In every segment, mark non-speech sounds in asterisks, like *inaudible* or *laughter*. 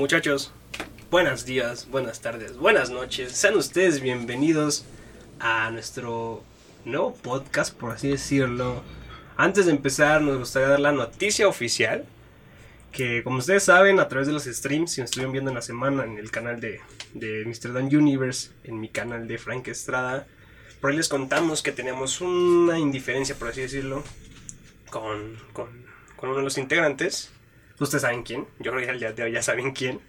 Muchachos, buenos días, buenas tardes, buenas noches. Sean ustedes bienvenidos a nuestro nuevo podcast, por así decirlo. Antes de empezar, nos gustaría dar la noticia oficial. Que como ustedes saben, a través de los streams, si nos estuvieron viendo en la semana en el canal de, de Mr. Dan Universe, en mi canal de Frank Estrada, por ahí les contamos que tenemos una indiferencia, por así decirlo, con, con uno de los integrantes. Ustedes saben quién, yo creo que al día de hoy ya saben quién.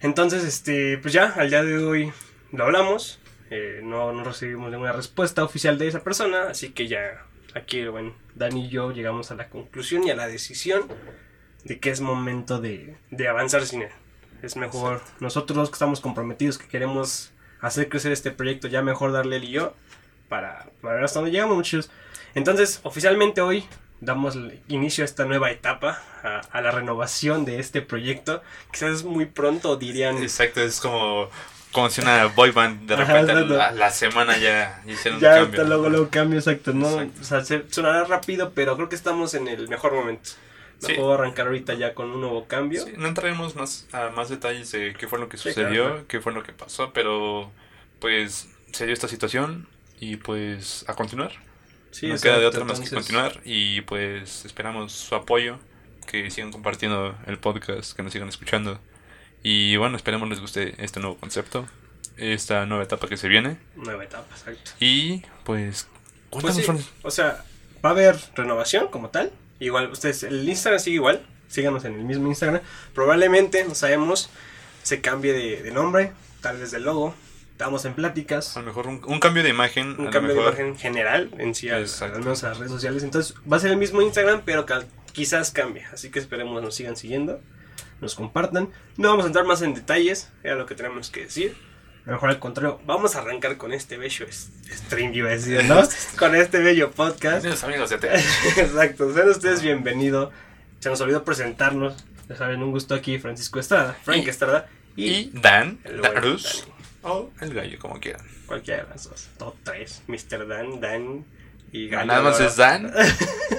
Entonces, este, pues ya, al día de hoy lo hablamos. eh, no, no recibimos ninguna respuesta oficial de esa persona, así que ya aquí, bueno, Dani y yo llegamos a la conclusión y a la decisión de que es momento de, de avanzar sin él. Es mejor nosotros que estamos comprometidos, que queremos hacer crecer este proyecto, ya mejor darle él y yo para, para ver hasta dónde llegamos, muchachos. Entonces, oficialmente hoy damos inicio a esta nueva etapa, a, a la renovación de este proyecto. Quizás es muy pronto, dirían. Exacto, es como, como si una boy band de repente la, la semana ya hicieron Ya un cambio. luego, luego cambio, exacto. ¿no? Exacto. O sea, se- sonará rápido, pero creo que estamos en el mejor momento. Sí. Mejor arrancar ahorita ya con un nuevo cambio. Sí, no entraremos más a más detalles de qué fue lo que Sí, sucedió, claro. qué fue lo que pasó, pero pues se dio esta situación y pues a continuar. Sí, no queda de otra más que continuar y pues esperamos su apoyo, que sigan compartiendo el podcast, que nos sigan escuchando. Y bueno, esperemos les guste este nuevo concepto, esta nueva etapa que se viene. Nueva etapa, exacto. Y pues, Pues sí, o sea, va a haber renovación como tal. Igual, ustedes, el Instagram sigue igual. Síganos en el mismo Instagram. Probablemente, no sabemos, se cambie de, de nombre, tal vez de logo. Estamos en pláticas. A lo mejor un, un cambio de imagen, Un cambio de imagen general en sí, al, menos a las redes sociales. Entonces, va a ser el mismo Instagram, pero quizás cambie. Así que esperemos nos sigan siguiendo, nos compartan. No vamos a entrar más en detalles, era lo que tenemos que decir. A lo mejor al contrario, vamos a arrancar con este bello stream, iba a decir, ¿no? *laughs* con este bello podcast. Tienes amigos de. *laughs* Exacto, sean ustedes bienvenidos. Se nos olvidó presentarnos. Ya saben, un gusto aquí, Francisco Estrada, Frank Y- Estrada y, Y Dan, Darus. O el gallo, como quieran. Cualquiera de las dos. Top 3, Mr. Dan, Dan y Gallo. Nada más es Dan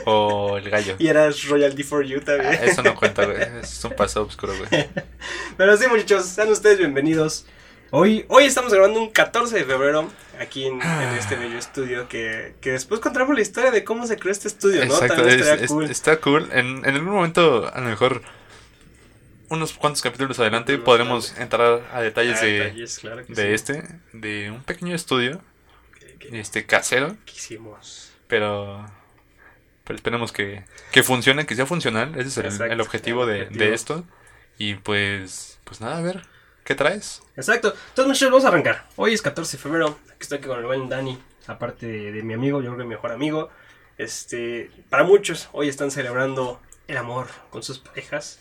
o el gallo. Y eras Royalty for You también. Ah, Eso no cuenta, güey. Es un pasado oscuro, güey. *laughs* Pero sí, muchachos, sean ustedes bienvenidos. Hoy, hoy estamos grabando un 14 de febrero aquí en, en este bello estudio que, que después contamos la historia de cómo se creó este estudio, ¿no? Exacto, También es- es- cool. está cool. En, en algún momento, a lo mejor, unos cuantos capítulos adelante, podremos entrar a detalles Ah, de, detalles, claro de sí. este, de un pequeño estudio, Que- que- este casero, que hicimos. pero, pero esperemos que, que funcione, que sea funcional. Ese es el, Exacto, el objetivo, el de, objetivo. de esto. Y pues, pues nada, a ver, ¿qué traes? Exacto. Entonces, muchachos, vamos a arrancar. Hoy es 14 de febrero. Aquí estoy aquí con el buen Dani, aparte de, de mi amigo, yo creo que mi mejor amigo. Este, para muchos, hoy están celebrando el amor con sus parejas.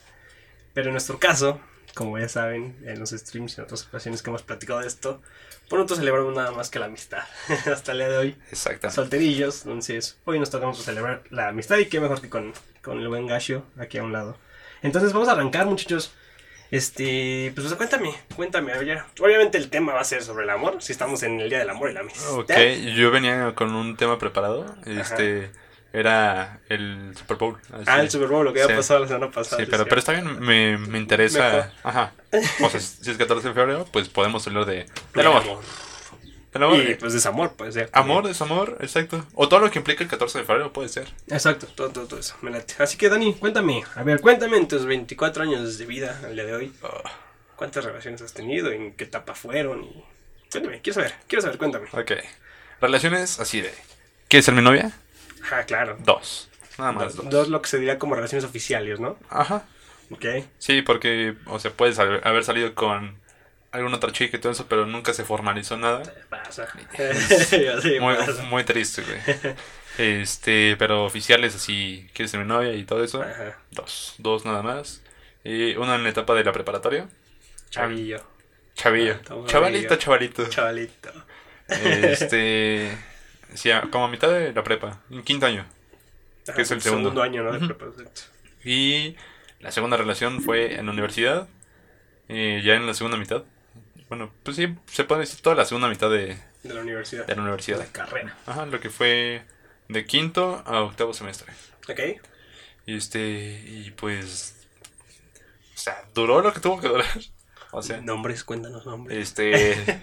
Pero en nuestro caso, como ya saben, en los streams y en otras ocasiones que hemos platicado de esto, por nosotros celebramos nada más que la amistad. *laughs* Hasta el día de hoy, Exacto. solterillos. Entonces, hoy nos tocamos celebrar la amistad y qué mejor que con, con el buen Gasho aquí a un lado. Entonces, vamos a arrancar, muchachos. Este, pues, cuéntame, cuéntame, ver, obviamente el tema va a ser sobre el amor, si estamos en el Día del Amor y la amistad. Ok, yo venía con un tema preparado. Este era el Super Bowl. así. Ah, el Super Bowl, lo que había Sí. pasado la semana pasada. Sí, pero, pero está bien, me, me interesa. Mejor. Ajá. O sea, si es 14 de febrero, pues podemos hablar de, Del amor. amor. Del amor. Y pues desamor puede ser. Amor, desamor, exacto. O todo lo que implica el 14 de febrero puede ser. Exacto, todo, todo, todo eso, me late. Así que Dani, cuéntame, a ver, cuéntame en tus 24 años de vida al día de hoy, ¿cuántas relaciones has tenido? ¿En qué etapa fueron? Y... Cuéntame, quiero saber, quiero saber, cuéntame. ok. Relaciones así de. ¿Quieres ser mi novia? Ah, claro. Dos. Nada más Dos, dos. dos lo que se diría como relaciones oficiales, ¿no? Ajá. Ok. Sí, porque, o sea, puedes haber haber salido con alguna otra chica y todo eso, pero nunca se formalizó nada. Pasa. *laughs* *laughs* sí, Muy, pasa. muy triste, güey. *laughs* Este, pero oficiales así, ¿quieres ser mi novia y todo eso? Ajá. Dos, dos nada más. Y una en la etapa de la preparatoria. Chavillo. Chavillo. Ah, chavalito, chavalito. Chavalito. Este, sí, como a mitad de la prepa, en quinto año. Ajá, es el segundo. año, ¿no? De prepa, exacto. Y la segunda relación fue en la universidad, eh, ya en la segunda mitad. Bueno, pues sí, se puede decir toda la segunda mitad de, De la universidad. de la universidad. De la carrera. Ajá, lo que fue de quinto a octavo semestre. Ok. Y este, y pues, sea, duró lo que tuvo que durar. O sea, Nombres, cuéntanos nombres. este. *laughs*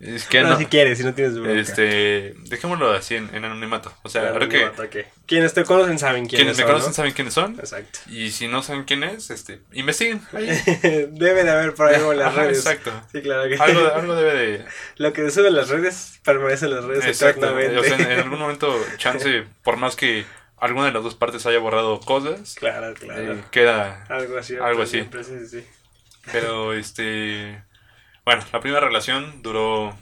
Es que no, no. si quieres, si no tienes bronca. Este. Dejémoslo así en, en anonimato. O sea, creo que. ataque. Quienes te conocen saben quiénes Quienes me son, conocen ¿no? saben quiénes son. Exacto. Y si no saben quién es, este. Investiguen. *laughs* Debe de haber por ahí algo en las *laughs* redes. Exacto. Sí, claro que Algo, algo debe de. Lo que sube en las redes permanece en las redes Exacto. eternamente. O sea, en, en algún momento, chance, por más que alguna de las dos partes haya borrado cosas, Claro, claro. eh, queda. algo así. algo así. siempre, sí, sí. Pero este. Bueno, la primera relación duró.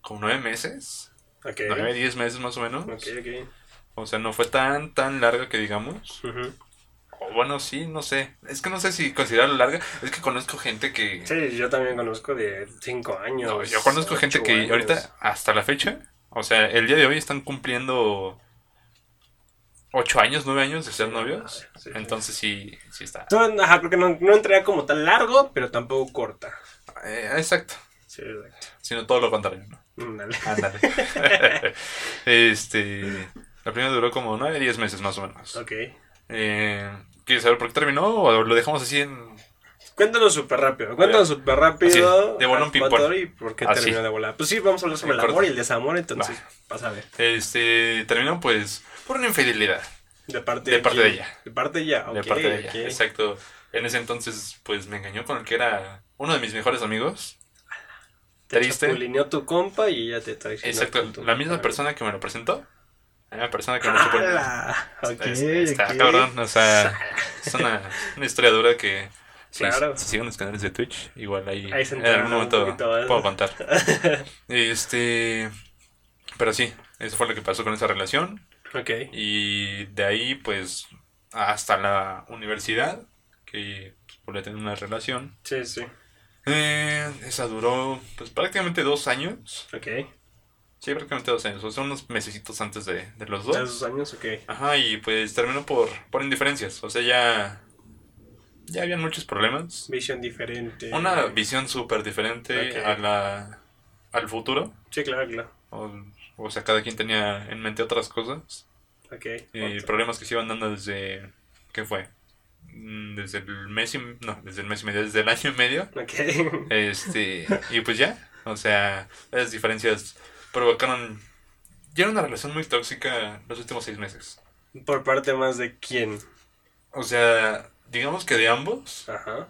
como nueve meses. Ok. Nueve, diez meses más o menos. Ok, ok. O sea, no fue tan, tan larga que digamos. Ujú. O bueno, sí, no sé. Es que no sé si considerarlo larga. Es que conozco gente que. Sí, yo también conozco de 5 años. No, yo conozco gente que años. ahorita, hasta la fecha, o sea, el día de hoy están cumpliendo ocho años, nueve años de ser novios. Sí, sí. Entonces sí, sí está. Ajá, creo que no, no entraría como tan largo, pero tampoco corta. Eh, exacto. Sí, exacto. Sino todo lo contrario, ¿no? Dale. Ándale. *laughs* *laughs* este. La primera duró como nueve, diez meses más o menos. Ok. Eh, ¿Quieres saber por qué terminó o lo dejamos así en. Cuéntanos súper rápido. Cuéntanos súper rápido. Así, de bolón al ping-pong. Y por qué Así. terminó de volar. Pues sí, vamos a hablar sobre el amor y el desamor, entonces. Vas a ver. Este. Terminó pues por una infidelidad. De parte De parte quién? de ella. De parte de ella, ok. de parte de ella. Exacto. En ese entonces, pues me engañó con el que era uno de mis mejores amigos. Te Triste. chapulineó tu compa y ella te traicionó. Exacto. con tu- La misma persona que me lo presentó. La misma persona que me lo supo. ¡Hala! Ok, Es- Está cabrón. O sea, es una, una historia dura que. Si, Claro. si siguen los canales de Twitch, igual ahí, en algún momento poquito más. puedo contar. *laughs* Este. Pero sí, eso fue lo que pasó con esa relación. Ok. Y de ahí, pues, hasta la universidad, que pues, volví a tener una relación. Sí, sí. Eh, esa duró, pues, prácticamente dos años. Ok. Sí, prácticamente dos años. O sea, unos mesecitos antes de, de los De dos. años, ok. Ajá, y pues terminó por, por indiferencias. O sea, ya. Ya habían muchos problemas. Visión diferente. Una visión súper diferente a la, al futuro. Sí, claro, claro. O, o sea, cada quien tenía en mente otras cosas. Ok. Y problemas que se iban dando desde. ¿Qué fue? Mm, Desde el mes y. No, desde el mes y medio, desde el año y medio. Ok. Este. Y pues ya. O sea, esas diferencias provocaron. Ya era una relación muy tóxica los últimos seis meses. Por parte más de quién. O sea, digamos que de ambos. Ajá.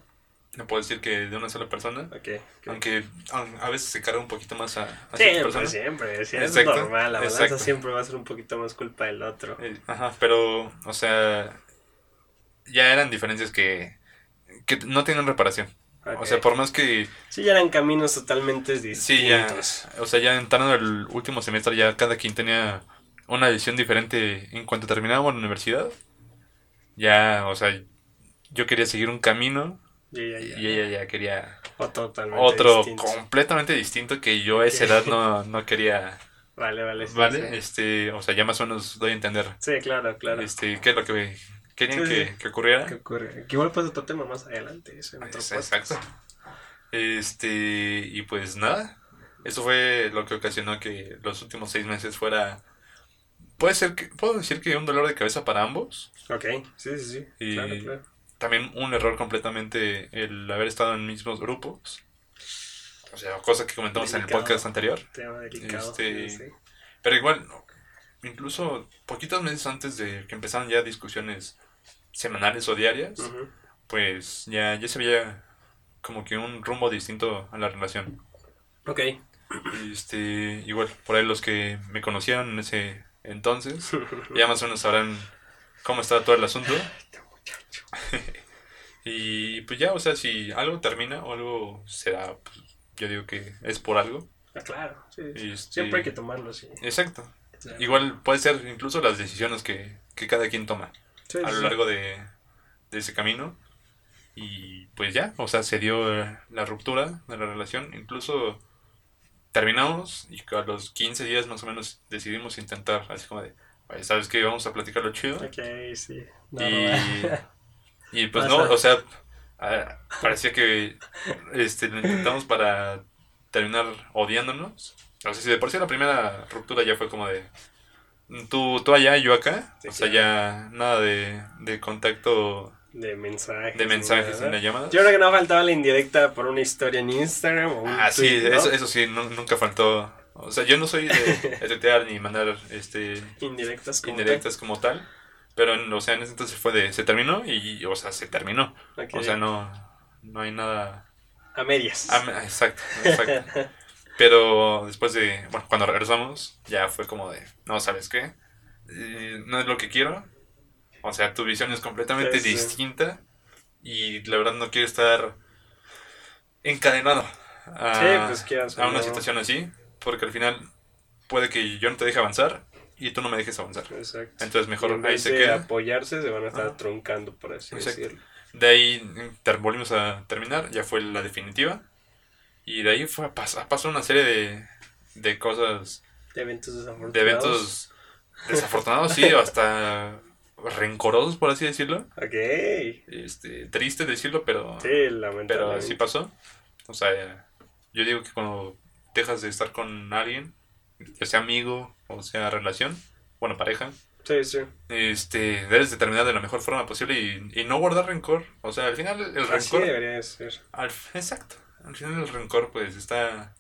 No puedo decir que de una sola persona. Ok. ok. Aunque a a veces se carga un poquito más a, a cierta Siempre, siempre. Sí, es normal. La balanza exacto. siempre va a ser un poquito más culpa del otro. Eh, Ajá, pero, o sea, ya eran diferencias que, que no tienen reparación. O sea, por más que, Sí, ya eran caminos totalmente distintos. sí, ya, o sea, ya entrando el último semestre, ya cada quien tenía una visión diferente en cuanto terminábamos la universidad. Ya, o sea, yo quería seguir un camino Y ya, ya. y ella ya quería otro completamente distinto que yo a esa edad no, no quería, *laughs* Vale, vale. sí, ¿vale? Sí, Este, o sea, ya más o menos doy a entender, Sí, claro, claro. este, qué es lo que querían Sí, que, que ocurriera. ¿Qué ocurre? Que igual pues otro tema más adelante. Eso en otro Es- podcast. Exacto. Este, y pues nada, eso fue lo que ocasionó que los últimos seis meses fuera, puede ser que, puedo decir que un dolor de cabeza para ambos, Ok, sí, sí, sí. Y- Claro, claro. También un error completamente el haber estado en mismos grupos, o sea, cosa que comentamos en el podcast anterior, Tema delicado. Este- sí, pero igual, incluso poquitos meses antes de que empezaran ya discusiones semanales o diarias, pues ya, ya se veía como que un rumbo distinto a la relación. Ok. Este, igual, por ahí los que me conocieron en ese entonces, *laughs* ya más o menos sabrán cómo estaba todo el asunto. *laughs* y pues ya, o sea, si algo termina o algo se da, pues, yo digo que es por algo. Ah, claro, sí, sí. Este, Siempre hay que tomarlo así. Exacto. Claro. Igual puede ser incluso las decisiones que, que cada quien toma Sí, a lo largo de, de ese camino. Y pues ya, o sea, se dio la ruptura de la relación. Incluso terminamos y a los 15 días más o menos decidimos intentar, así como de, "Oye, ¿sabes qué? Vamos a platicar lo chido. Ok, sí. No, y, no, *laughs* y pues Pasa. no, o sea, ah, parecía que este, lo intentamos para terminar odiándonos. O sea, si de por sí la primera ruptura ya fue como de tú, tú allá y yo acá. Sí, o sea, ya nada de, de contacto De mensajes. de mensajes en llamadas. Yo creo que no faltaba la indirecta por una historia en Instagram o un Ah, sí, eso, eso sí, nu- nunca faltó. O sea, yo no soy de, *laughs* tuitear ni mandar este, Indirectas como indirectas como tal. Pero, en- o sea, en ese entonces fue de, se terminó y, o sea, se terminó. O sea, no, no hay nada... A medias. Me- exacto, exacto. *laughs* Pero después de, bueno, cuando regresamos, ya fue como de, no, ¿sabes qué? Eh, no es lo que quiero. O sea, tu visión es completamente Sí, sí. distinta y la verdad no quiero estar encadenado a, Sí, pues, a una situación así, porque al final puede que yo no te deje avanzar y tú no me dejes avanzar. Exacto. Entonces mejor en ahí se de queda. apoyarse, se van a estar Ajá. truncando, por así Exacto. decirlo. De ahí ter- volvimos a terminar, ya fue la definitiva. Y de ahí fue a, pas- a pasar una serie de, de cosas, De eventos desafortunados. de eventos desafortunados, sí, o *laughs* hasta rencorosos, por así decirlo. Ok. Este, triste decirlo, pero, Sí, lamentable. pero así pasó. O sea, yo digo que cuando dejas de estar con alguien, ya sea amigo o sea relación, bueno, pareja, Sí, sí. este, debes de terminar de la mejor forma posible y, y no guardar rencor. O sea, al final el Así rencor... debería de ser. Al- exacto. Al final el rencor, pues, está.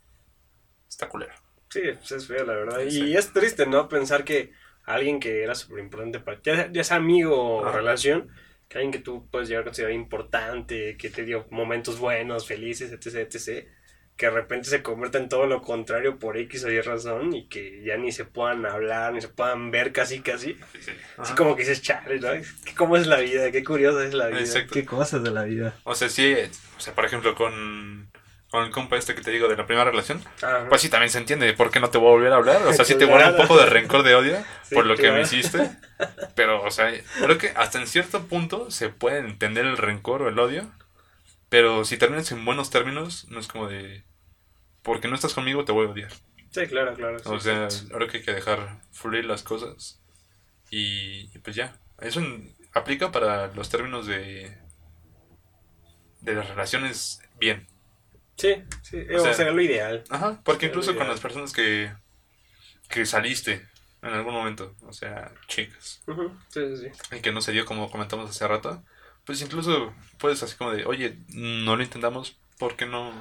Está culero. Sí, pues es feo, la verdad. Sí. Y es triste, ¿no? Pensar que alguien que era súper importante para ti, ya, ya sea amigo o relación, que alguien que tú puedes llegar a considerar importante, que te dio momentos buenos, felices, etc., etc., que de repente se convierta en todo lo contrario por X o Y razón y que ya ni se puedan hablar, ni se puedan ver casi, casi. Sí, sí. Así como que dices, chale, ¿no? ¿Qué- ¿Cómo es la vida? Qué curiosa es la vida. Exacto. Qué cosas de la vida. O sea, sí. O sea, por ejemplo, con. Con el compa este que te digo de la primera relación, Ajá. pues sí, también se entiende por qué no te voy a volver a hablar. O sea, sí te guarda un poco de rencor, de odio *laughs* Sí, por lo que me hiciste. Pero, o sea, creo que hasta en cierto punto se puede entender el rencor o el odio. Pero si terminas en buenos términos, no es como de. Porque no estás conmigo, te voy a odiar. Sí, claro, claro. sí, O sea, exacto. creo que hay que dejar fluir las cosas. Y, y pues ya. Eso en- aplica para los términos de. de las relaciones bien. Sí, sí, O sea, sería lo ideal. Ajá. Porque Sí, incluso con las personas que. que saliste en algún momento. O sea, chicas. Ujú, Sí, sí, sí. Y que no se dio como comentamos hace rato. Pues incluso puedes así como de, oye, no lo intentamos, ¿por qué no?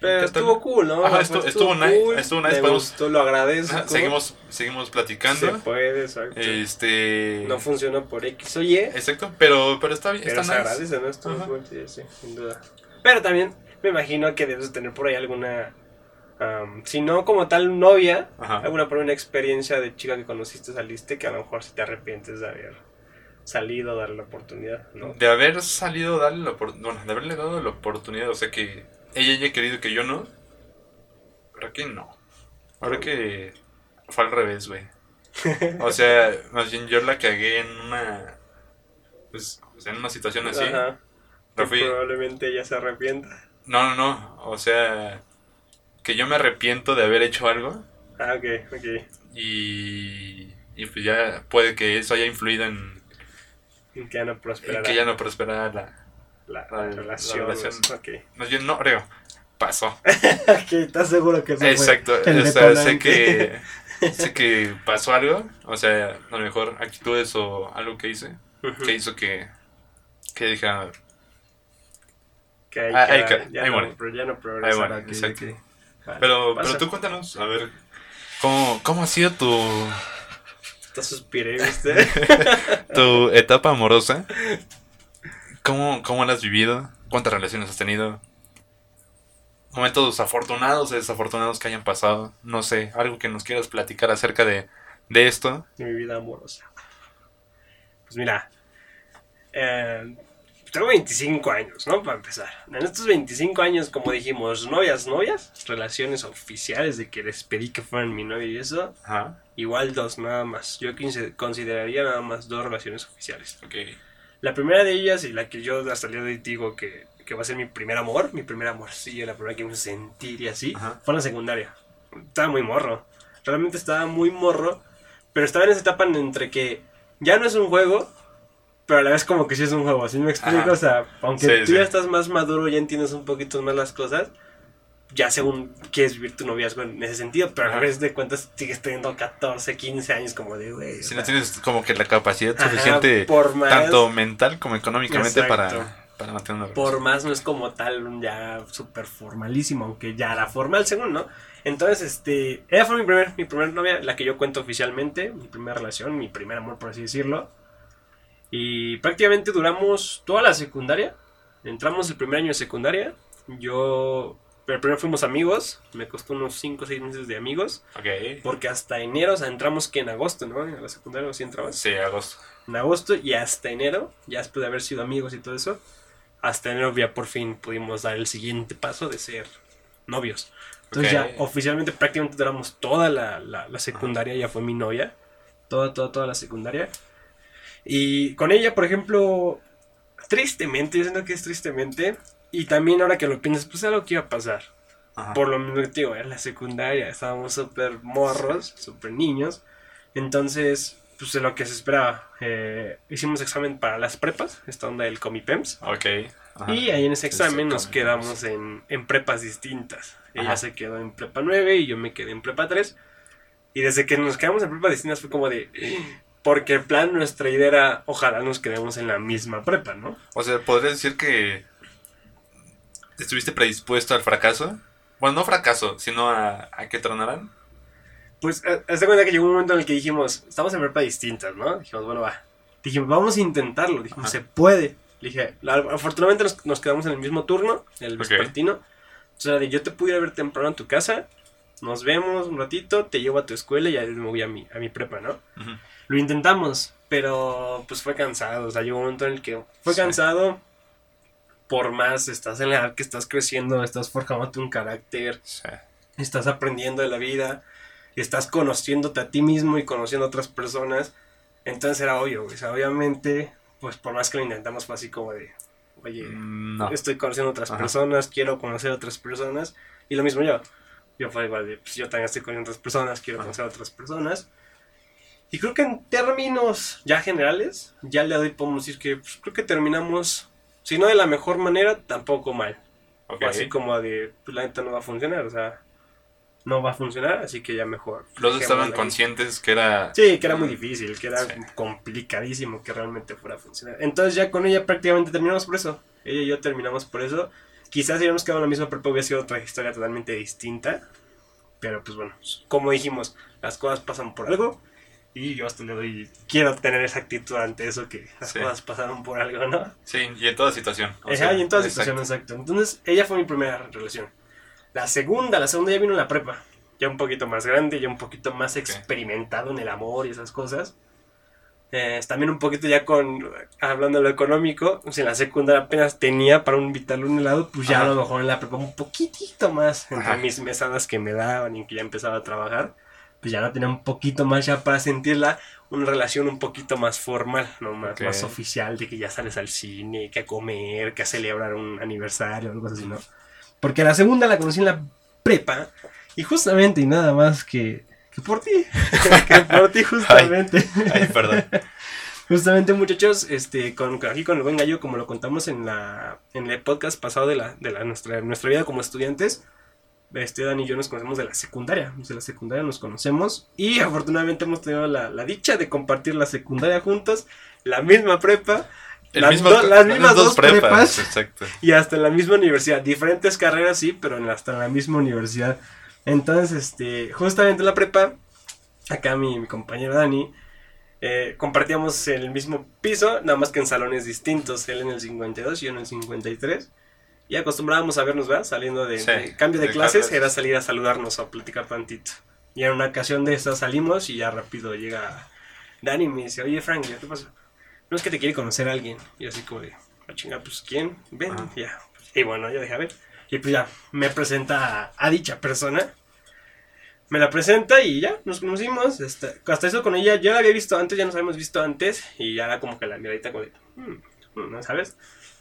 Pero estuvo cool, ¿no? Ajá, O sea, estuvo- estuvo nice, estuvo nice, Me podemos- gustó, lo agradezco. Ajá, seguimos, seguimos platicando. Se puede, exacto. Este. No funcionó por X o Y. Exacto, pero, pero está bien, Pero está se nice. agradece, ¿no? Estuvo cool, sí, sí, sin duda. Pero también me imagino que debes tener por ahí alguna. am, si no como tal novia, Ajá. alguna por una experiencia de chica que conociste, saliste, que a lo mejor si te arrepientes de haber salido, darle la oportunidad, ¿no? De haber salido, darle la opor- bueno, de haberle dado la oportunidad, o sea que ella haya querido que yo no. Creo que no. Creo que fue al revés, güey. O sea, *laughs* más bien yo la cagué en una. Pues, en una situación así. Ajá. Fui- probablemente ella se arrepienta. No, no, no. O sea, que yo me arrepiento de haber hecho algo. Ah, ok, ok. Y. Y pues ya puede que eso haya influido en, Y Que ya no prosperará que ya no prosperara la. la, la- la la relación. Más bien, no, creo. Pasó. *laughs* ¿estás seguro que eso Exacto, el o sea, sé que, *laughs* sé que pasó algo, o sea, a lo mejor actitudes o algo que hice, que hizo que, que dije, ah, Que ahí Ah, ya, no, pero ya no progresará. ok, exacto. Vale, pero, pasa. pero tú cuéntanos, a ver, ¿cómo, cómo ha sido tu, Hasta suspiré, ¿viste? *laughs* tu etapa amorosa? *laughs* ¿Cómo, ¿Cómo la has vivido? ¿Cuántas relaciones has tenido? Momentos afortunados o desafortunados que hayan pasado, no sé, algo que nos quieras platicar acerca de, de esto. de mi vida amorosa. Pues mira, eh, tengo 25 años, ¿no? Para empezar. En estos 25 años, como dijimos, novias, novias, relaciones oficiales de que les pedí que fueran mi novia y eso, Ajá, igual dos nada más. Yo consi- consideraría nada más dos relaciones oficiales. ok. La primera de ellas y la que yo hasta el día de hoy digo que, que va a ser mi primer amor, mi primer amorcillo, la primera que me sentir y así, Ajá. fue en la secundaria. Estaba muy morro. Realmente estaba muy morro, pero estaba en esa etapa en entre que ya no es un juego, pero a la vez como que sí es un juego, ¿sí me explico? Ajá. O sea, aunque Sí, tú sí. ya estás más maduro, ya entiendes un poquito más las cosas, ya según quieres vivir tu noviazgo en ese sentido, pero a veces de cuentas sigues teniendo 14, 15 años como de, güey. Si no tienes como que la capacidad ajá, suficiente, por más, tanto mental como económicamente, para, para mantener una por más no es como tal un ya súper formalísimo, aunque ya era formal según, ¿no? Entonces, este, ella fue mi primer, mi primer novia, la que yo cuento oficialmente, mi primera relación, mi primer amor, por así decirlo. Y prácticamente duramos toda la secundaria. Entramos el primer año de secundaria. Yo, pero primero fuimos amigos, me costó unos 5 o 6 meses de amigos, Ok. porque hasta enero, o sea, entramos que en agosto, ¿no? En la secundaria, ¿o sí entrabas? Sí, agosto. en agosto y hasta enero, ya después de haber sido amigos y todo eso, hasta enero ya por fin pudimos dar el siguiente paso de ser novios. Entonces ya oficialmente prácticamente duramos toda la, la- la secundaria, ya fue mi novia, toda, toda, toda la secundaria. Y con ella, por ejemplo, tristemente, yo siento que es tristemente, y también ahora que lo piensas, pues era lo que iba a pasar. Ajá. Por lo mismo que te digo, en la secundaria estábamos súper morros, súper niños. Entonces, pues de lo que se esperaba. Eh, hicimos examen para las prepas, esta onda del Comipems. Ok. Ajá. Y ahí en ese examen nos quedamos en, en prepas distintas. Ella Ajá. se quedó en prepa 9 y yo me quedé en prepa 3. Y desde que nos quedamos en prepas distintas fue como de... *gasps* Porque en plan nuestra idea era, ojalá nos quedemos en la misma prepa, ¿no? O sea, ¿podrías decir que estuviste predispuesto al fracaso? Bueno, no fracaso, sino a, a que tronaran. Pues, eh, haz de cuenta que llegó un momento en el que dijimos, estamos en prepa distintas, ¿no? Dijimos, bueno, va. Dijimos, vamos a intentarlo. Dijimos, Ajá. se puede. Le dije, la- afortunadamente nos, nos quedamos en el mismo turno, el vespertino. O sea, de yo te pudiera ver temprano en tu casa, nos vemos un ratito, te llevo a tu escuela y ya me voy a mi, a mi prepa, ¿no? Lo intentamos, pero pues fue cansado. O sea, llegó un momento en el que fue Sí. cansado. Por más, estás en la edad que estás creciendo, estás forjándote un carácter, Sí. estás aprendiendo de la vida, estás conociéndote a ti mismo y conociendo a otras personas. Entonces era obvio. O sea, obviamente, pues por más que lo intentamos fue así como de, oye, Mm, No. estoy conociendo a otras Ajá. personas, quiero conocer a otras personas. Y lo mismo yo. Yo fue igual de, pues yo también estoy conociendo a otras personas, quiero Ajá. conocer a otras personas. Y creo que en términos ya generales, ya le doy, podemos decir que pues, creo que terminamos, si no de la mejor manera, tampoco mal. Ok. O así como de, pues la neta no va a funcionar, o sea, no va a funcionar, así que ya mejor. Los dos estaban conscientes que era... Sí, que era muy difícil, que era Sí. complicadísimo que realmente fuera a funcionar. Entonces ya con ella prácticamente terminamos por eso. Ella y yo terminamos por eso. Quizás si hubiéramos quedado en la misma prepa hubiera sido otra historia totalmente distinta. Pero pues bueno, como dijimos, las cosas pasan por algo. Y yo hasta le doy, quiero tener esa actitud ante eso, que las Sí. cosas pasaron por algo, ¿no? Sí, y en toda situación. o Ajá, sea, y en toda exacto. situación, exacto. Entonces, ella fue mi primera relación. La segunda, la segunda ya vino en la prepa. Ya un poquito más grande, ya un poquito más experimentado en el amor y esas cosas. Eh, también un poquito ya con, hablando de lo económico, pues en la secundaria apenas tenía para invitarle un helado, pues ya Ajá. a lo mejor en la prepa un poquitito más, entre Ajá. mis mesadas que me daban y que ya empezaba a trabajar, pues ya no tenía un poquito más ya para sentirla una relación un poquito más formal, ¿no? Más, Ok. más oficial, de que ya sales al cine, que a comer, que a celebrar un aniversario, algo así, ¿no? Porque la segunda la conocí en la prepa, y justamente y nada más que, que por ti, *laughs* que por ti *laughs* justamente. Ay, perdón. *laughs* Justamente, muchachos, este, con, aquí con el buen gallo, como lo contamos en la en el podcast pasado de la, de la nuestra, nuestra vida como estudiantes, este, Dani y yo nos conocemos de la secundaria. De la secundaria nos conocemos y *laughs* afortunadamente hemos tenido la, la dicha de compartir la secundaria juntos, la misma prepa, Las mismo, do- las mismas dos prepas. prepas. Exacto. y hasta en la misma universidad. Diferentes carreras, sí, pero en hasta en la misma universidad. Entonces, este, justamente en la prepa, acá mi, mi compañero Dani, eh, compartíamos el mismo piso, nada más que en salones distintos. Él en el 52 y yo en el 53. Y acostumbrábamos a vernos, ¿verdad? Saliendo de, Sí, de cambio de, de clases, clases. era salir a saludarnos o a platicar tantito. Y en una ocasión de estas salimos y ya rápido llega Dani y me dice, oye Frank, ¿qué pasa? No es que te quiere conocer a alguien. Y así como de, a chingar, pues ¿quién? Ven, Ajá. ya. Y bueno, yo dije, a ver. Y pues ya, me presenta a, a dicha persona. Me la presenta y ya, nos conocimos. hasta eso con ella, yo la había visto antes, ya nos habíamos visto antes. Y ya era como que la miradita como de, "Hmm, hmm", ¿no sabes?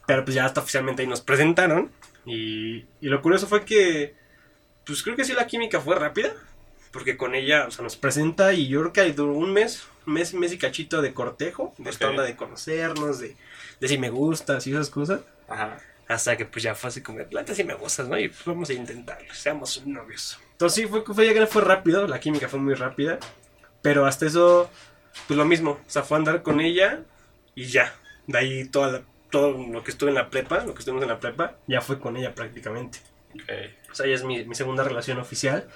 Pero pues ya hasta oficialmente ahí nos presentaron. Y, y lo curioso fue que, pues creo que sí la química fue rápida. Porque con ella, o sea, nos presenta y yo creo que ahí duró un mes, un mes, mes y cachito de cortejo. De esta Ok. onda de conocernos, de, de si me gustas y esas cosas. Ajá. Hasta que pues ya fue así como, planta si me gustas, ¿no? Y pues vamos a intentarlo, seamos novios. Entonces sí, fue, fue, fue rápido, la química fue muy rápida. Pero hasta eso, pues lo mismo. O sea, fue a andar con ella y ya. De ahí toda todo lo que estuve en la prepa, lo que estuvimos en la prepa, ya fue con ella prácticamente. Ok. O sea, ella es mi, mi segunda relación oficial.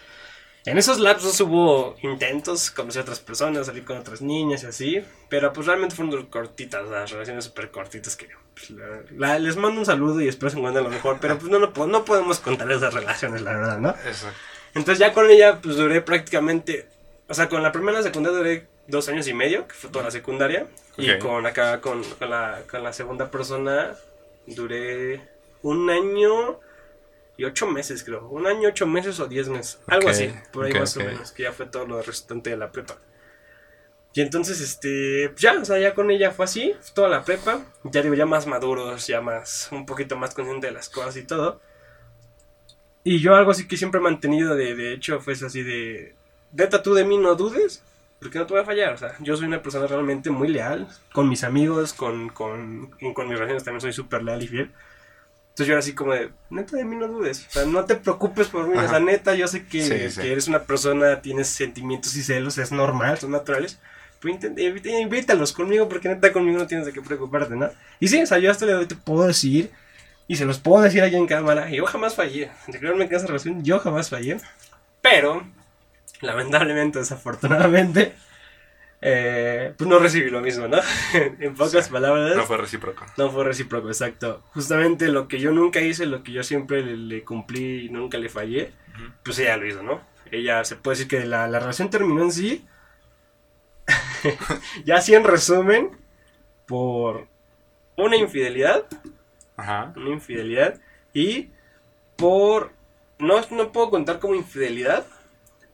En esos lapsos hubo intentos, conocer a otras personas, salir con otras niñas y así, pero pues realmente fueron cortitas, las relaciones súper cortitas que pues, la- la- les mando un saludo y espero se encuentren lo mejor, pero pues no, no podemos contar esas relaciones, la verdad, ¿no? Exacto. Entonces ya con ella pues duré prácticamente, o sea, con la primera secundaria duré dos años y medio, que fue toda la secundaria, y con acá, con, con la, con la segunda persona duré un año y ocho meses creo, un año, ocho meses o diez meses, algo así, por ahí más o menos, que ya fue todo lo restante de la prepa. Y entonces, este, ya, o sea, ya con ella fue así, toda la prepa, ya digo, ya más maduros, ya más, un poquito más consciente de las cosas y todo. Y yo algo así que siempre he mantenido, de, de hecho, fue eso así de, neta, tú de mí no dudes, porque no te voy a fallar, o sea, yo soy una persona realmente muy leal, con mis amigos, con, con, con mis relaciones también soy súper leal y fiel. Entonces yo era así como de, neta, de mí no dudes, o sea, no te preocupes por mí, o sea, Ajá. neta, yo sé que, Sí, sí. que eres una persona, tienes sentimientos y celos, es normal, son naturales. Inví- invítalos conmigo porque neta conmigo no tienes de qué preocuparte, ¿no? Y sí, o sea, yo hasta le te puedo decir, y se los puedo decir allá en cámara, y yo jamás fallé. De creerme que esa relación, yo jamás fallé. Pero, *laughs* lamentablemente, desafortunadamente, eh, pues no recibí lo mismo, ¿no? *laughs* en pocas Sí. palabras. No fue recíproco. No fue recíproco, exacto. Justamente lo que yo nunca hice, lo que yo siempre le, le cumplí y nunca le fallé, pues ella lo hizo, ¿no? Ella se puede decir que la, la relación terminó en sí. *laughs* ya así en resumen, por una infidelidad, Ajá. una infidelidad, y por... No, no puedo contar como infidelidad,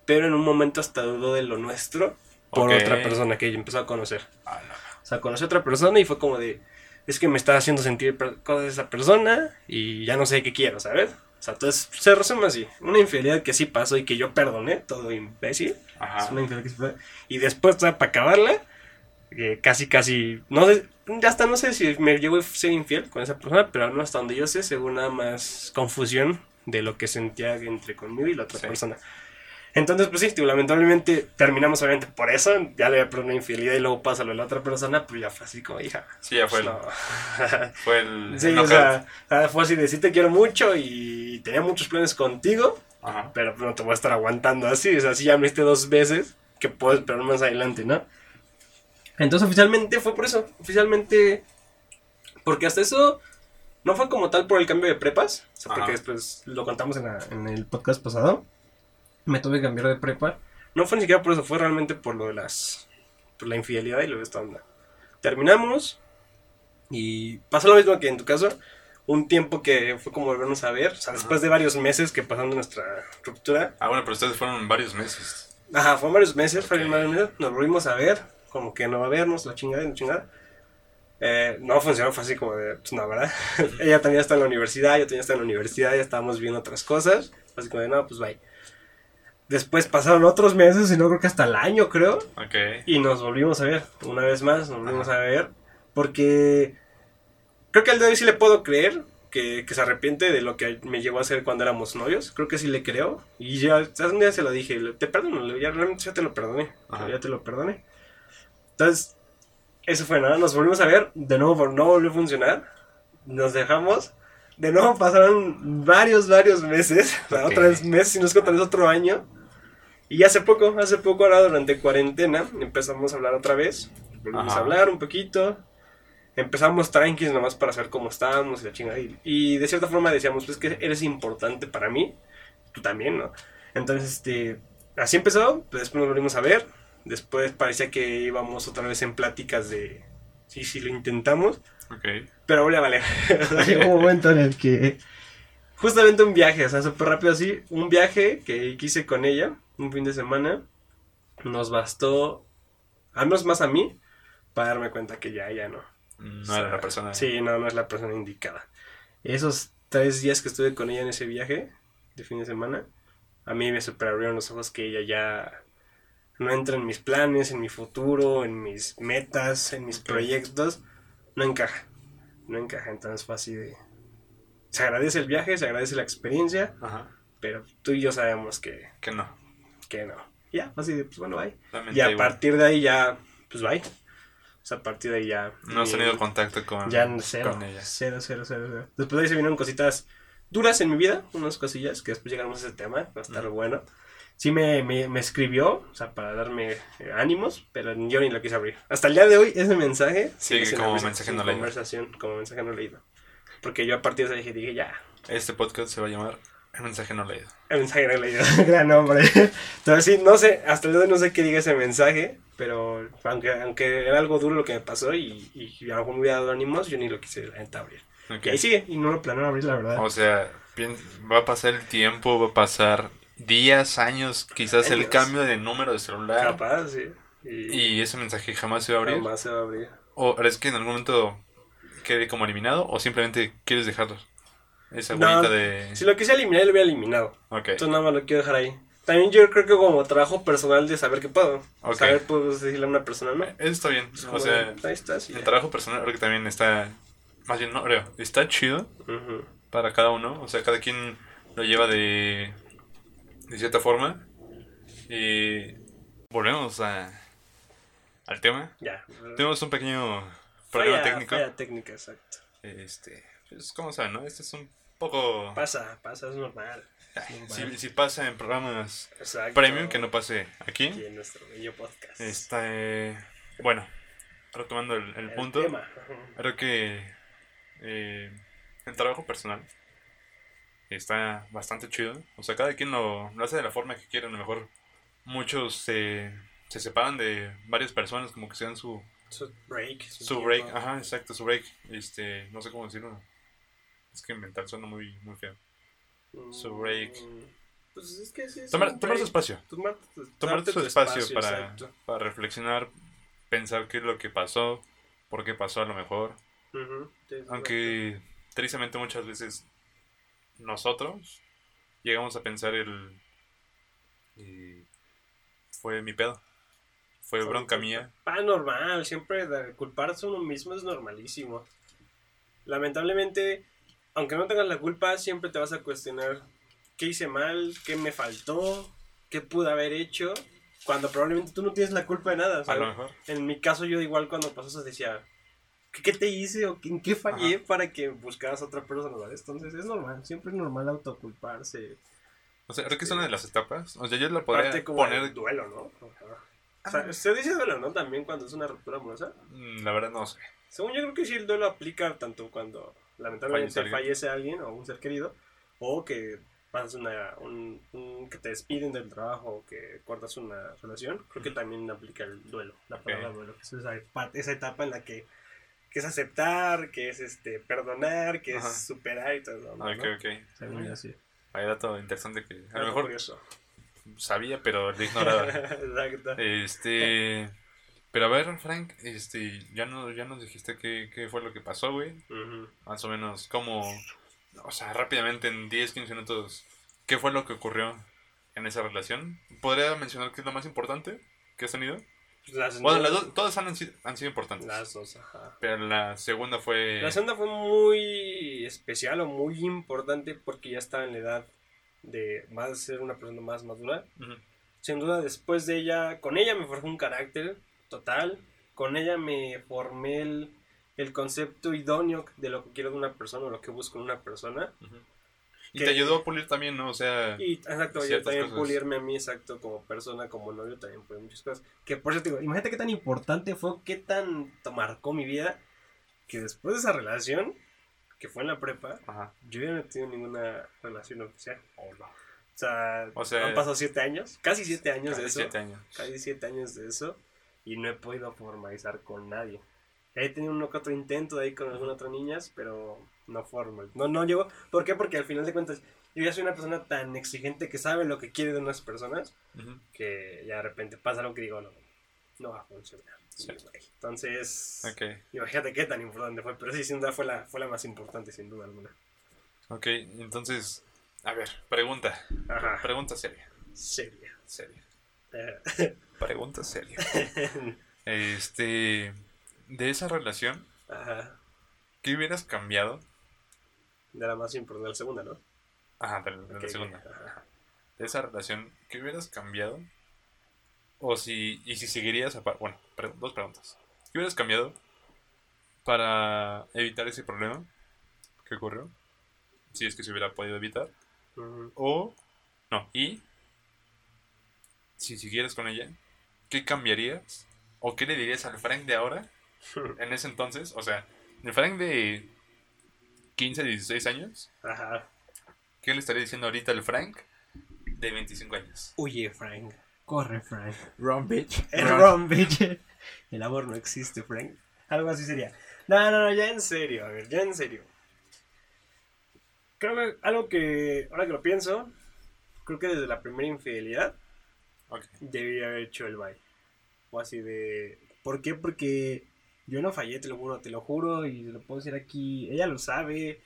pero en un momento hasta dudó de lo nuestro por otra persona que ella empezó a conocer. Ah, no. O sea, conocí a otra persona y fue como de, es que me está haciendo sentir cosas de esa persona y ya no sé qué quiero, ¿sabes? O sea, entonces se resume así. Una infidelidad que sí pasó y que yo perdoné, todo imbécil. Es una infidelidad que sí fue. Y después, para acabarla, eh, casi, casi, no sé, ya hasta no sé si me llegó a ser infiel con esa persona, pero no hasta donde yo sé, según nada más confusión de lo que sentía entre conmigo y la otra Sí. persona. Entonces, pues sí, tío, lamentablemente terminamos obviamente por eso, ya le había perdonado infidelidad y luego pasa lo de la otra persona, pues ya fue así como, hija. Sí, ya fue el, no. *laughs* fue el sí, o sea, ah, fue así de sí te quiero mucho y tenía muchos planes contigo, Ajá. pero pues, no te voy a estar aguantando así, o sea, sí ya me diste dos veces, que puedo esperar más adelante, ¿no? Entonces oficialmente fue por eso, oficialmente, porque hasta eso no fue como tal por el cambio de prepas, o sea, porque Ajá. después lo contamos en, la- en el podcast pasado, me tuve que cambiar de prepa, no fue ni siquiera por eso, fue realmente por lo de las, por la infidelidad y lo de esta onda. Terminamos y pasó lo mismo que en tu caso, un tiempo que fue como volvernos a ver, o sea, después de varios meses que pasando nuestra ruptura, Ah, bueno, pero ustedes fueron varios meses. Ajá, fue varios meses, fue Ok. varios meses, nos volvimos a ver, como que no va a vernos, la chingada, la chingada. Eh, no funcionó, fue así como de, pues no, ¿verdad? *laughs* Ella también está en la universidad, yo también estaba en la universidad, ya estábamos viendo otras cosas, así como de, no, pues bye. Después pasaron otros meses, y no creo que hasta el año, creo, Ok. y nos volvimos a ver, una vez más, nos volvimos Ajá. a ver, porque creo que al día de hoy sí le puedo creer que, que se arrepiente de lo que me llevó a hacer cuando éramos novios, creo que sí le creo, y ya, ¿sabes? un día se lo dije, te perdono, ya realmente ya te lo perdoné, ya te lo perdoné. Entonces, eso fue nada, nos volvimos a ver, de nuevo no volvió a funcionar, nos dejamos, de nuevo pasaron varios, varios meses, *laughs* o sea, Ok. otra vez meses, si no es que otra vez otro año, y hace poco, hace poco ahora durante cuarentena, empezamos a hablar otra vez. Volvimos Ajá. a hablar un poquito. Empezamos tranquilos nomás para saber cómo estábamos y la chingada. Y, y de cierta forma decíamos, pues que eres importante para mí. Tú también, ¿no? Entonces, este, así empezó. pues, después nos volvimos a ver. Después parecía que íbamos otra vez en pláticas de, sí, sí, lo intentamos. Ok. Pero volvió a valer. O sea, Llegó *laughs* un momento en el que. Justamente un viaje, o sea, súper rápido así. Un viaje que hice con ella, un fin de semana. Nos bastó, al menos más a mí, para darme cuenta que ya, ya no. No O sea, era la persona. Sí, no, no es la persona indicada. Esos tres días que estuve con ella en ese viaje de fin de semana, a mí me super abrieron los ojos que ella ya no entra en mis planes, en mi futuro, en mis metas, en mis proyectos. No encaja. No encaja. Entonces fue así de. se agradece el viaje, se agradece la experiencia, Ajá. pero tú y yo sabemos que, Que no. Que no. Ya, así de, pues bueno, bye. Y a partir de ahí ya, pues bye. O sea, a partir de ahí ya. No has tenido contacto con, Ya cero, con ella. cero, cero, cero, cero. Después de ahí se vinieron cositas duras en mi vida, unas cosillas que después llegamos a ese tema, va a estar Ujú. bueno. Sí me, me, me escribió, o sea, para darme eh, ánimos, pero yo ni lo quise abrir. Hasta el día de hoy ese mensaje sin como mensaje no leído. conversación, como mensaje no leído. Porque yo a partir de ahí dije, dije, ya, Este podcast se va a llamar El mensaje no leído. el mensaje no leído, *laughs* gran nombre. Entonces sí, no sé, hasta el día de hoy no sé qué diga ese mensaje, pero aunque, aunque era algo duro lo que me pasó y, y, algo me hubiera dado ánimos, yo ni lo quise la neta abrir. Ok. Y ahí sigue, y no lo planeo abrir, la verdad. O sea, va a pasar el tiempo, va a pasar días, años, quizás el cambio de número de celular. Capaz, sí. Y, Y ese mensaje jamás se va a abrir. jamás se va a abrir. ¿O es que en algún momento quede como eliminado o simplemente quieres dejarlo? Esa No, de... Si lo quise eliminar, lo hubiera eliminado. Ok. Entonces nada más lo quiero dejar ahí. También yo creo que como trabajo personal de saber qué puedo. Ok. Saber, pues, decirle a una persona, ¿no? Eso está bien. Pues, O sea, ahí estás el ya. trabajo personal creo que también está... Más bien, no creo. Está chido para cada uno. O sea, cada quien lo lleva de, de cierta forma. Y volvemos a, al tema. Ya. Tenemos un pequeño problema Falla- técnico. falla técnica, exacto. Este, pues, como saben, ¿no? Este es un poco... Pasa, pasa, es normal. Si, si pasa en programas Exacto. premium, que no pase aquí. Aquí en nuestro bello podcast. Está, eh, bueno, retomando el, el El punto, tema. Creo que eh, el trabajo personal está bastante chido. O sea, cada quien lo, lo hace de la forma que quiere. A lo mejor muchos se, se separan de varias personas, como que sean su, Su break. su tiempo. break. Ajá, exacto, su break. Este, no sé cómo decirlo. Es que inventar suena muy, muy feo. su break. Mm, Pues es que sí. es Tomar, tomar su break. espacio. Tomar, tu- Tomar darte su espacio para, para reflexionar, pensar qué es lo que pasó, por qué pasó a lo mejor. Aunque tristemente muchas veces nosotros llegamos a pensar el... y fue mi pedo. Fue bronca mía. Ah, normal, siempre culparse a uno mismo es normalísimo. Lamentablemente, aunque no tengas la culpa, siempre te vas a cuestionar qué hice mal, qué me faltó, qué pude haber hecho, cuando probablemente tú no tienes la culpa de nada. A lo ¿sabes? mejor. En mi caso, yo igual cuando pasó eso decía, ¿qué, qué te hice o en qué fallé Ajá. para que buscaras a otra persona? ¿sabes? Entonces es normal, siempre es normal autoculparse. O sea, creo que es una de las etapas. O sea, yo la podría Parte como poner... el duelo, ¿no? Ajá. O Ah. sea, se dice duelo, ¿no? También cuando es una ruptura amorosa. Mm, La verdad no sé. Según yo creo que sí el duelo aplica tanto cuando lamentablemente Fallece fallece alguien. o un ser querido o que pasas una un, un- que te despiden del trabajo o que cortas una relación, creo que también aplica el duelo, la palabra duelo, que es esa, etapa en la que, que es aceptar, que es este perdonar, que Ajá. es superar y todo eso, ¿no? Ok, ok. Hay dato interesante que a Algo lo mejor curioso. sabía, pero lo ignoraba. *laughs* Exacto. Este. Pero a ver, Frank, este, ya, no, ya nos dijiste qué, qué fue lo que pasó, güey. Más o menos, como. O sea, rápidamente en 10, 15 minutos, ¿qué fue lo que ocurrió en esa relación? ¿Podría mencionar qué es lo más importante que has tenido? Las, Bueno, las dos, todas han, sido- han sido importantes. las dos, ajá. Pero la segunda fue. La segunda fue muy especial o muy importante porque ya estaba en la edad de más ser una persona más madura. Ujú, Sin duda, después de ella, con ella me forjó un carácter total. Con ella me formé el, el concepto idóneo de lo que quiero de una persona o lo que busco en una persona. Y Que- te ayudó a pulir también, ¿no? O sea. Y exacto, yo también cosas. pulirme a mí, exacto, como persona, como novio, también pude muchas cosas. Que por cierto, digo, imagínate qué tan importante fue, qué tan marcó mi vida, que después de esa relación, que fue en la prepa, Ajá. Yo ya no he tenido ninguna relación oficial. O sea, O sea, han pasado siete años, casi siete años Casi de eso. siete años. Casi siete años de eso. Y no he podido formalizar con nadie. He tenido uno que otro intento de ahí con algunas otras niñas, pero no formal. No, no llegó. ¿Por qué? Porque al final de cuentas, yo ya soy una persona tan exigente que sabe lo que quiere de unas personas, Ujú. que ya de repente pasa algo que digo, no, no va a funcionar. Sí. Entonces, Ok. imagínate qué tan importante fue. Pero sí, sin duda fue la, fue la más importante, sin duda alguna. Ok, entonces. A ver, pregunta. Ajá. Pregunta seria. Seria. Seria. Pregunta seria. *laughs* Este. De esa relación, Ajá. ¿qué hubieras cambiado De la más importante, de la segunda, ¿no? Ajá, de, la- de segunda. ajá. De esa relación, ¿qué hubieras cambiado? O si, y si seguirías, apa- bueno, pre- dos preguntas. ¿Qué hubieras cambiado para evitar ese problema que ocurrió? Si es que se hubiera podido evitar. O, no, y si siguieras con ella, ¿qué cambiarías? ¿O qué le dirías al Frank de ahora, *laughs* en ese entonces? O sea, el Frank de 15, 16 años, Ajá. ¿qué le estaría diciendo ahorita al Frank de 25 años? Huye, Frank. Corre, Frank. Run, bitch. *laughs* El ron, bitch. *laughs* El amor no existe, Frank. Algo así sería. No, no, no, ya en serio, a ver, ya en serio. Creo que algo que, ahora que lo pienso, creo que desde la primera infidelidad Ok. debería haber hecho el bye. O así de... ¿Por qué? Porque yo no fallé, te lo juro, te lo juro, y lo puedo decir aquí. Ella lo sabe,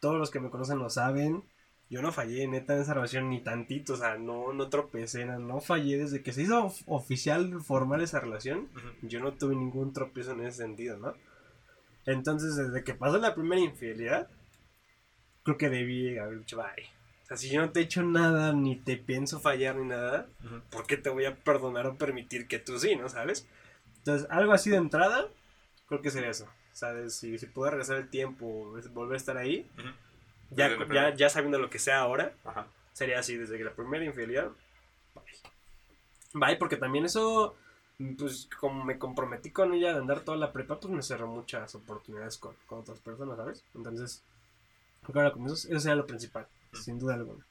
todos los que me conocen lo saben. Yo no fallé, neta, en esa relación ni tantito, o sea, no, no tropecé, no, no fallé desde que se hizo of- oficial, formal esa relación. Yo no tuve ningún tropiezo en ese sentido, ¿no? Entonces, desde que pasó la primera infidelidad, creo que debí haber dicho bye. O sea, si yo no te he hecho nada, ni te pienso fallar, ni nada, Ujú. ¿por qué te voy a perdonar o permitir que tú sí, no sabes? Entonces, algo así de entrada, creo que sería eso. ¿Sabes? Si, si puedo regresar el tiempo, volver a estar ahí, ya, Desde la ya, primera. ya sabiendo lo que sea ahora, Ajá. sería así, desde que la primera infidelidad, bye. Bye, porque también eso, pues como me comprometí con ella de andar toda la prepa, pues me cerró muchas oportunidades con, con otras personas, ¿sabes? Entonces, creo que ahora con eso, eso sería lo principal, Sin duda alguna.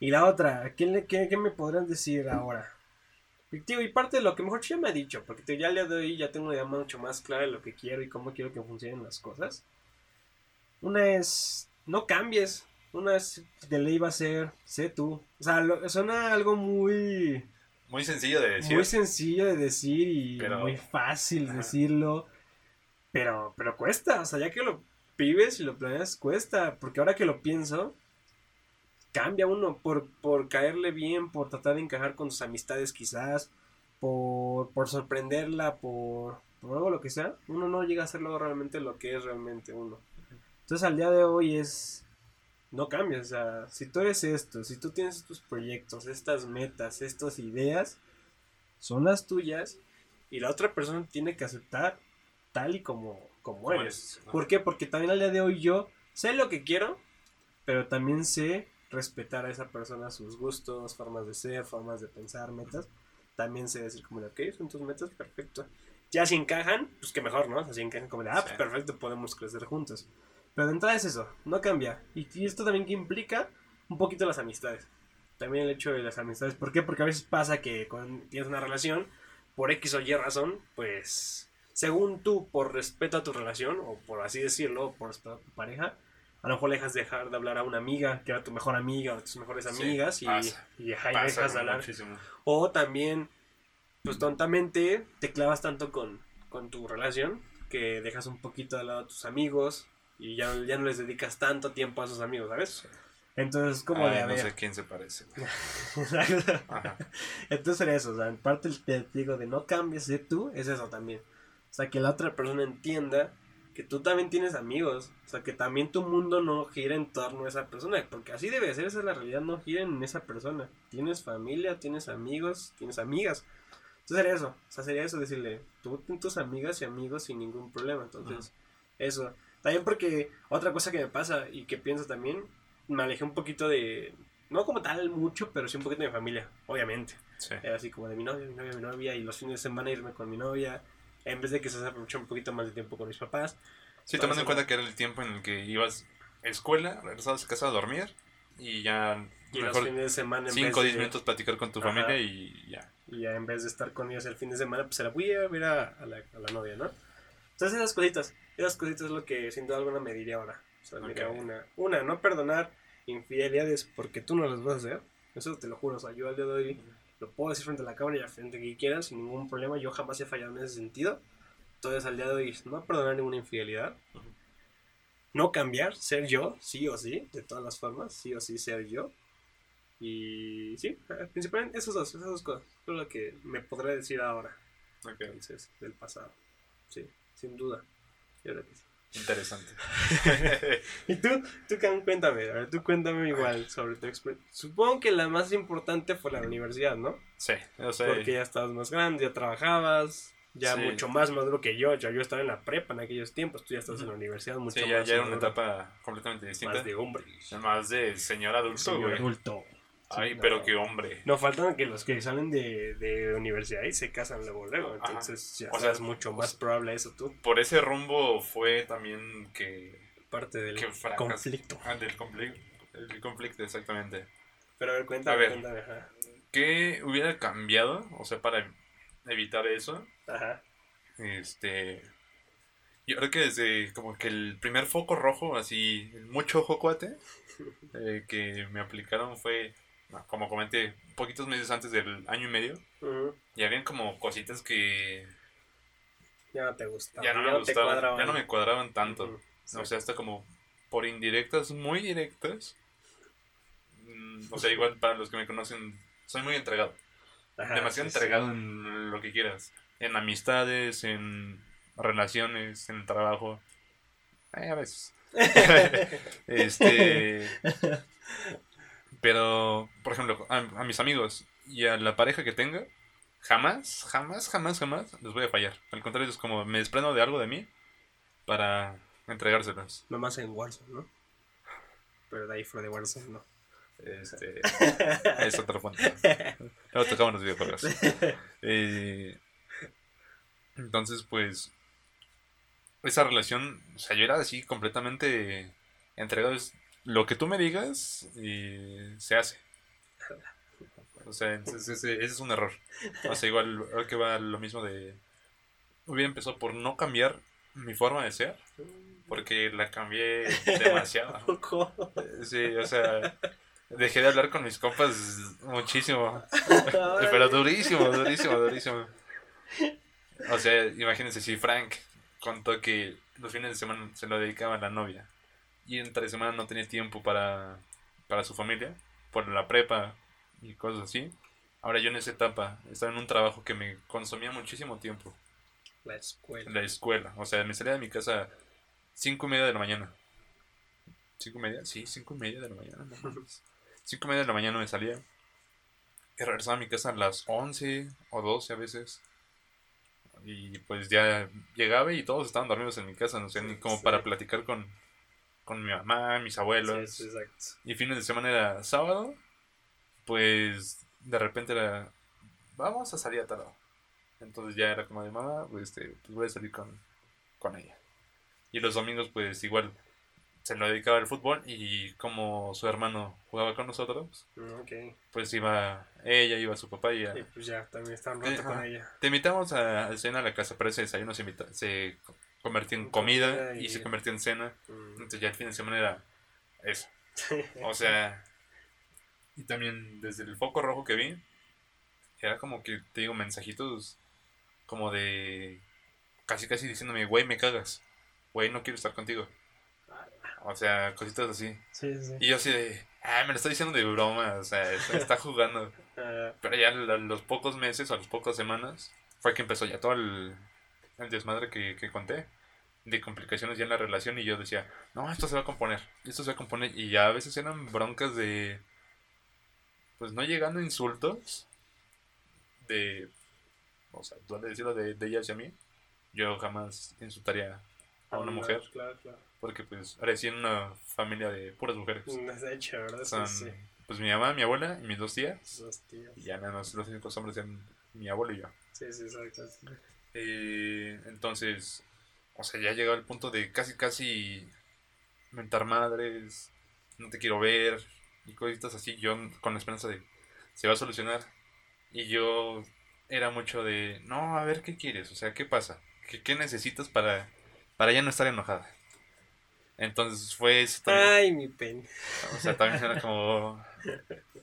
Y la otra, ¿qué, le- qué, qué me podrán decir ahora? Y, tío, y parte de lo que mejor ya me ha dicho, porque tío, ya le doy, ya tengo una idea mucho más clara de lo que quiero y cómo quiero que funcionen las cosas. Una es, no cambies. Una es, de ley va a ser, sé tú. O sea, lo- suena algo muy, Muy sencillo de decir. muy sencillo de decir y Pero- muy fácil Ajá. decirlo. Pero, pero cuesta, o sea, ya que lo vives y lo planeas, cuesta. Porque ahora que lo pienso, cambia uno por, por caerle bien, por tratar de encajar con sus amistades quizás, por, por sorprenderla, por, por algo lo que sea. Uno no llega a ser luego realmente lo que es realmente uno. Entonces al día de hoy es... No cambies, o sea, si tú eres esto, si tú tienes estos proyectos, estas metas, estas ideas, son las tuyas y la otra persona tiene que aceptar tal y como, como Como eres. eres, ¿no? ¿Por qué? Porque también al día de hoy yo sé lo que quiero, pero también sé respetar a esa persona sus gustos, formas de ser, formas de pensar, metas. También sé decir como ok, son tus metas, perfecto. Ya si encajan, pues que mejor, ¿no? O sea, si encajan como de, ah, pues perfecto, podemos crecer juntos. Pero de entrada es eso, no cambia. Y, y esto también que implica un poquito las amistades. También el hecho de las amistades. ¿Por qué? Porque a veces pasa que cuando tienes una relación, por X o Y razón, pues, según tú, por respeto a tu relación, o por así decirlo, por respeto a tu pareja, a lo mejor le dejas de dejar de hablar a una amiga, que era tu mejor amiga, o tus mejores Sí, amigas, y, pasa. y ahí Pasa dejas de hablar. muchísimo. O también, pues tontamente, te clavas tanto con, con tu relación que dejas un poquito de lado a tus amigos y ya, ya no les dedicas tanto tiempo a esos amigos, ¿sabes? Entonces, como de Ay, a no ver. sé quién se parece. *laughs* Ajá. Entonces era eso, o sea, en parte el te digo de no cambies de tú, es eso también. O sea, que la otra persona entienda que tú también tienes amigos, o sea, que también tu mundo no gira en torno a esa persona, porque así debe ser, esa es la realidad, no gira en esa persona. Tienes familia, tienes amigos, tienes amigas. Entonces sería eso, o sea, sería eso decirle, tú ten tus amigas y amigos sin ningún problema, entonces, eso. También porque otra cosa que me pasa y que pienso también, me alejé un poquito de, no como tal mucho, pero sí un poquito de mi familia, obviamente. Sí. Era así como de mi novia, mi novia, mi novia, y los fines de semana irme con mi novia, en vez de que se aproveche un poquito más de tiempo con mis papás. Sí, tomando en cuenta que era el tiempo en el que ibas a escuela, regresabas a casa a dormir y ya Y los mejor fines de semana, en 5 o vez 10 de, minutos platicar con tu Ajá. familia y ya. y ya en vez de estar con ellos el fin de semana, pues se la voy a ver a, a la, a la novia, ¿no? Entonces esas cositas, esas cositas es lo que sin duda alguna me diría ahora. O sea, mira, Ok. una, una, no perdonar infidelidades porque tú no las vas a hacer. Eso te lo juro, o sea, yo al día de hoy lo puedo decir frente a la cámara y a frente a quien quiera sin ningún problema. Yo jamás he fallado en ese sentido. Entonces al día de hoy no perdonar ninguna infidelidad. No cambiar, ser yo, sí o sí, de todas las formas, sí o sí ser yo. Y sí, eh, principalmente esas dos, esas dos cosas. Es lo que me podré decir ahora, Ok. entonces, del pasado. Sí, sin duda. Yo creo que sí. Interesante. *laughs* ¿Y tú? Tú Cam, cuéntame, a ver, tú cuéntame igual sobre tu experiencia. Supongo que la más importante fue la universidad, ¿no? Sí, o sea, Porque ya estabas más grande, ya trabajabas, ya Sí. mucho más maduro que yo. Ya yo estaba en la prepa en aquellos tiempos, tú ya estás en la universidad mucho sí, ya, más ya era una etapa completamente distinta. más de hombre. Más de señor adulto, Señor güey. adulto. Ay, pero qué hombre. No faltan que los que salen de, de universidad y se casan luego, luego. Ajá. Entonces ya O sea, es mucho más probable eso tú. Por ese rumbo fue también que... Parte del que conflicto. Ah, del conflicto. El conflicto, exactamente. Pero a ver, cuéntame, A ver. cuéntame. Ajá. ¿Qué hubiera cambiado? O sea, para evitar eso. Ajá. Este. Yo creo que desde como que el primer foco rojo, así, mucho ojo cuate, *laughs* eh, que me aplicaron fue, como comenté, poquitos meses antes del año y medio. Ujú. Y habían como cositas que Ya no te gustaba. ya no me gustaban, cuadraban. ya no me cuadraban tanto. Ujú. O sea, hasta como por indirectas, muy directas. Mm, O sea, igual para los que me conocen, soy muy entregado. Ajá, demasiado sí, sí. entregado en lo que quieras. En amistades, en relaciones, en trabajo. Eh, a veces. *laughs* *laughs* este. Pero, por ejemplo, a, a mis amigos y a la pareja que tenga, jamás, jamás, jamás, jamás les voy a fallar. Al contrario, es como me desprendo de algo de mí para entregárselos. Nomás en Warzone, ¿no? Pero de ahí fuera de Warzone, no. Este, es otra fuente. Luego tocamos los videojuegos. *laughs* Eh, entonces, pues, esa relación, o sea, yo era así completamente entregado. Lo que tú me digas y se hace. O sea, ese, ese- ese es un error. O sea, igual creo que va lo mismo de... Hubiera empezado por no cambiar mi forma de ser, porque la cambié demasiado. *laughs* Sí, o sea, dejé de hablar con mis compas muchísimo. *laughs* Pero durísimo, durísimo, durísimo. O sea, imagínense si Frank contó que los fines de semana se lo dedicaba a la novia y entre semana no tenía tiempo para, para su familia, por la prepa y cosas así. Ahora yo en esa etapa estaba en un trabajo que me consumía muchísimo tiempo, La escuela. la escuela. O sea, me salía de mi casa cinco y media de la mañana. ¿Cinco y media? Sí, cinco y media de la mañana. no. Cinco y media de la mañana me salía. Y regresaba a mi casa a las 11 o 12 a veces. Y pues ya llegaba y todos estaban dormidos en mi casa, no sé, ni como Sí. para platicar con, con mi mamá, mis abuelos. Sí, sí, exacto. Y fines de semana era sábado, pues de repente era, vamos a salir a tal. Entonces ya era como de mamá, pues, este, pues voy a salir con, con ella. Y los domingos pues igual se lo dedicaba al fútbol y como su hermano jugaba con nosotros, Mm, pues iba ella, iba su papá y ya. Y pues ya, también está un rato con ella. Te invitamos a, a cena a la casa, pero ese desayuno se, invita- se convertía en comida y se convertía en cena. Mm. Entonces ya el fin de semana era eso. *laughs* O sea, y también desde el foco rojo que vi, era como que, te digo, mensajitos como de casi casi diciéndome, güey, me cagas, güey, no quiero estar contigo. O sea, cositas así. Sí, sí. Y yo así de, ah, me lo está diciendo de broma, o sea, está, está *laughs* jugando. Pero ya a los pocos meses, a las pocas semanas, fue que empezó ya todo el, el desmadre que, que conté. De complicaciones ya en la relación y yo decía, no, esto se va a componer, esto se va a componer. Y ya a veces eran broncas de, pues no llegando a insultos, de, o sea, duele decirlo de, de ella hacia mí. Yo jamás insultaría a una mujer, Claro, claro. porque pues crecí en una familia de puras mujeres. *laughs* Es hecho, ¿verdad? Sí, Son, sí. pues mi mamá, mi abuela y mis dos tías. Dos tíos. Y ya nada más los únicos hombres eran mi abuelo y yo. Sí, sí, exacto. Eh, entonces, o sea, ya llegaba el punto de casi, casi mentar madres, no te quiero ver y cositas así. Yo con la esperanza de se va a solucionar. Y yo era mucho de, no, a ver qué quieres, o sea, qué pasa, qué, qué necesitas para, para ya no estar enojada. Entonces fue eso también. Ay, mi pen. O sea, también era como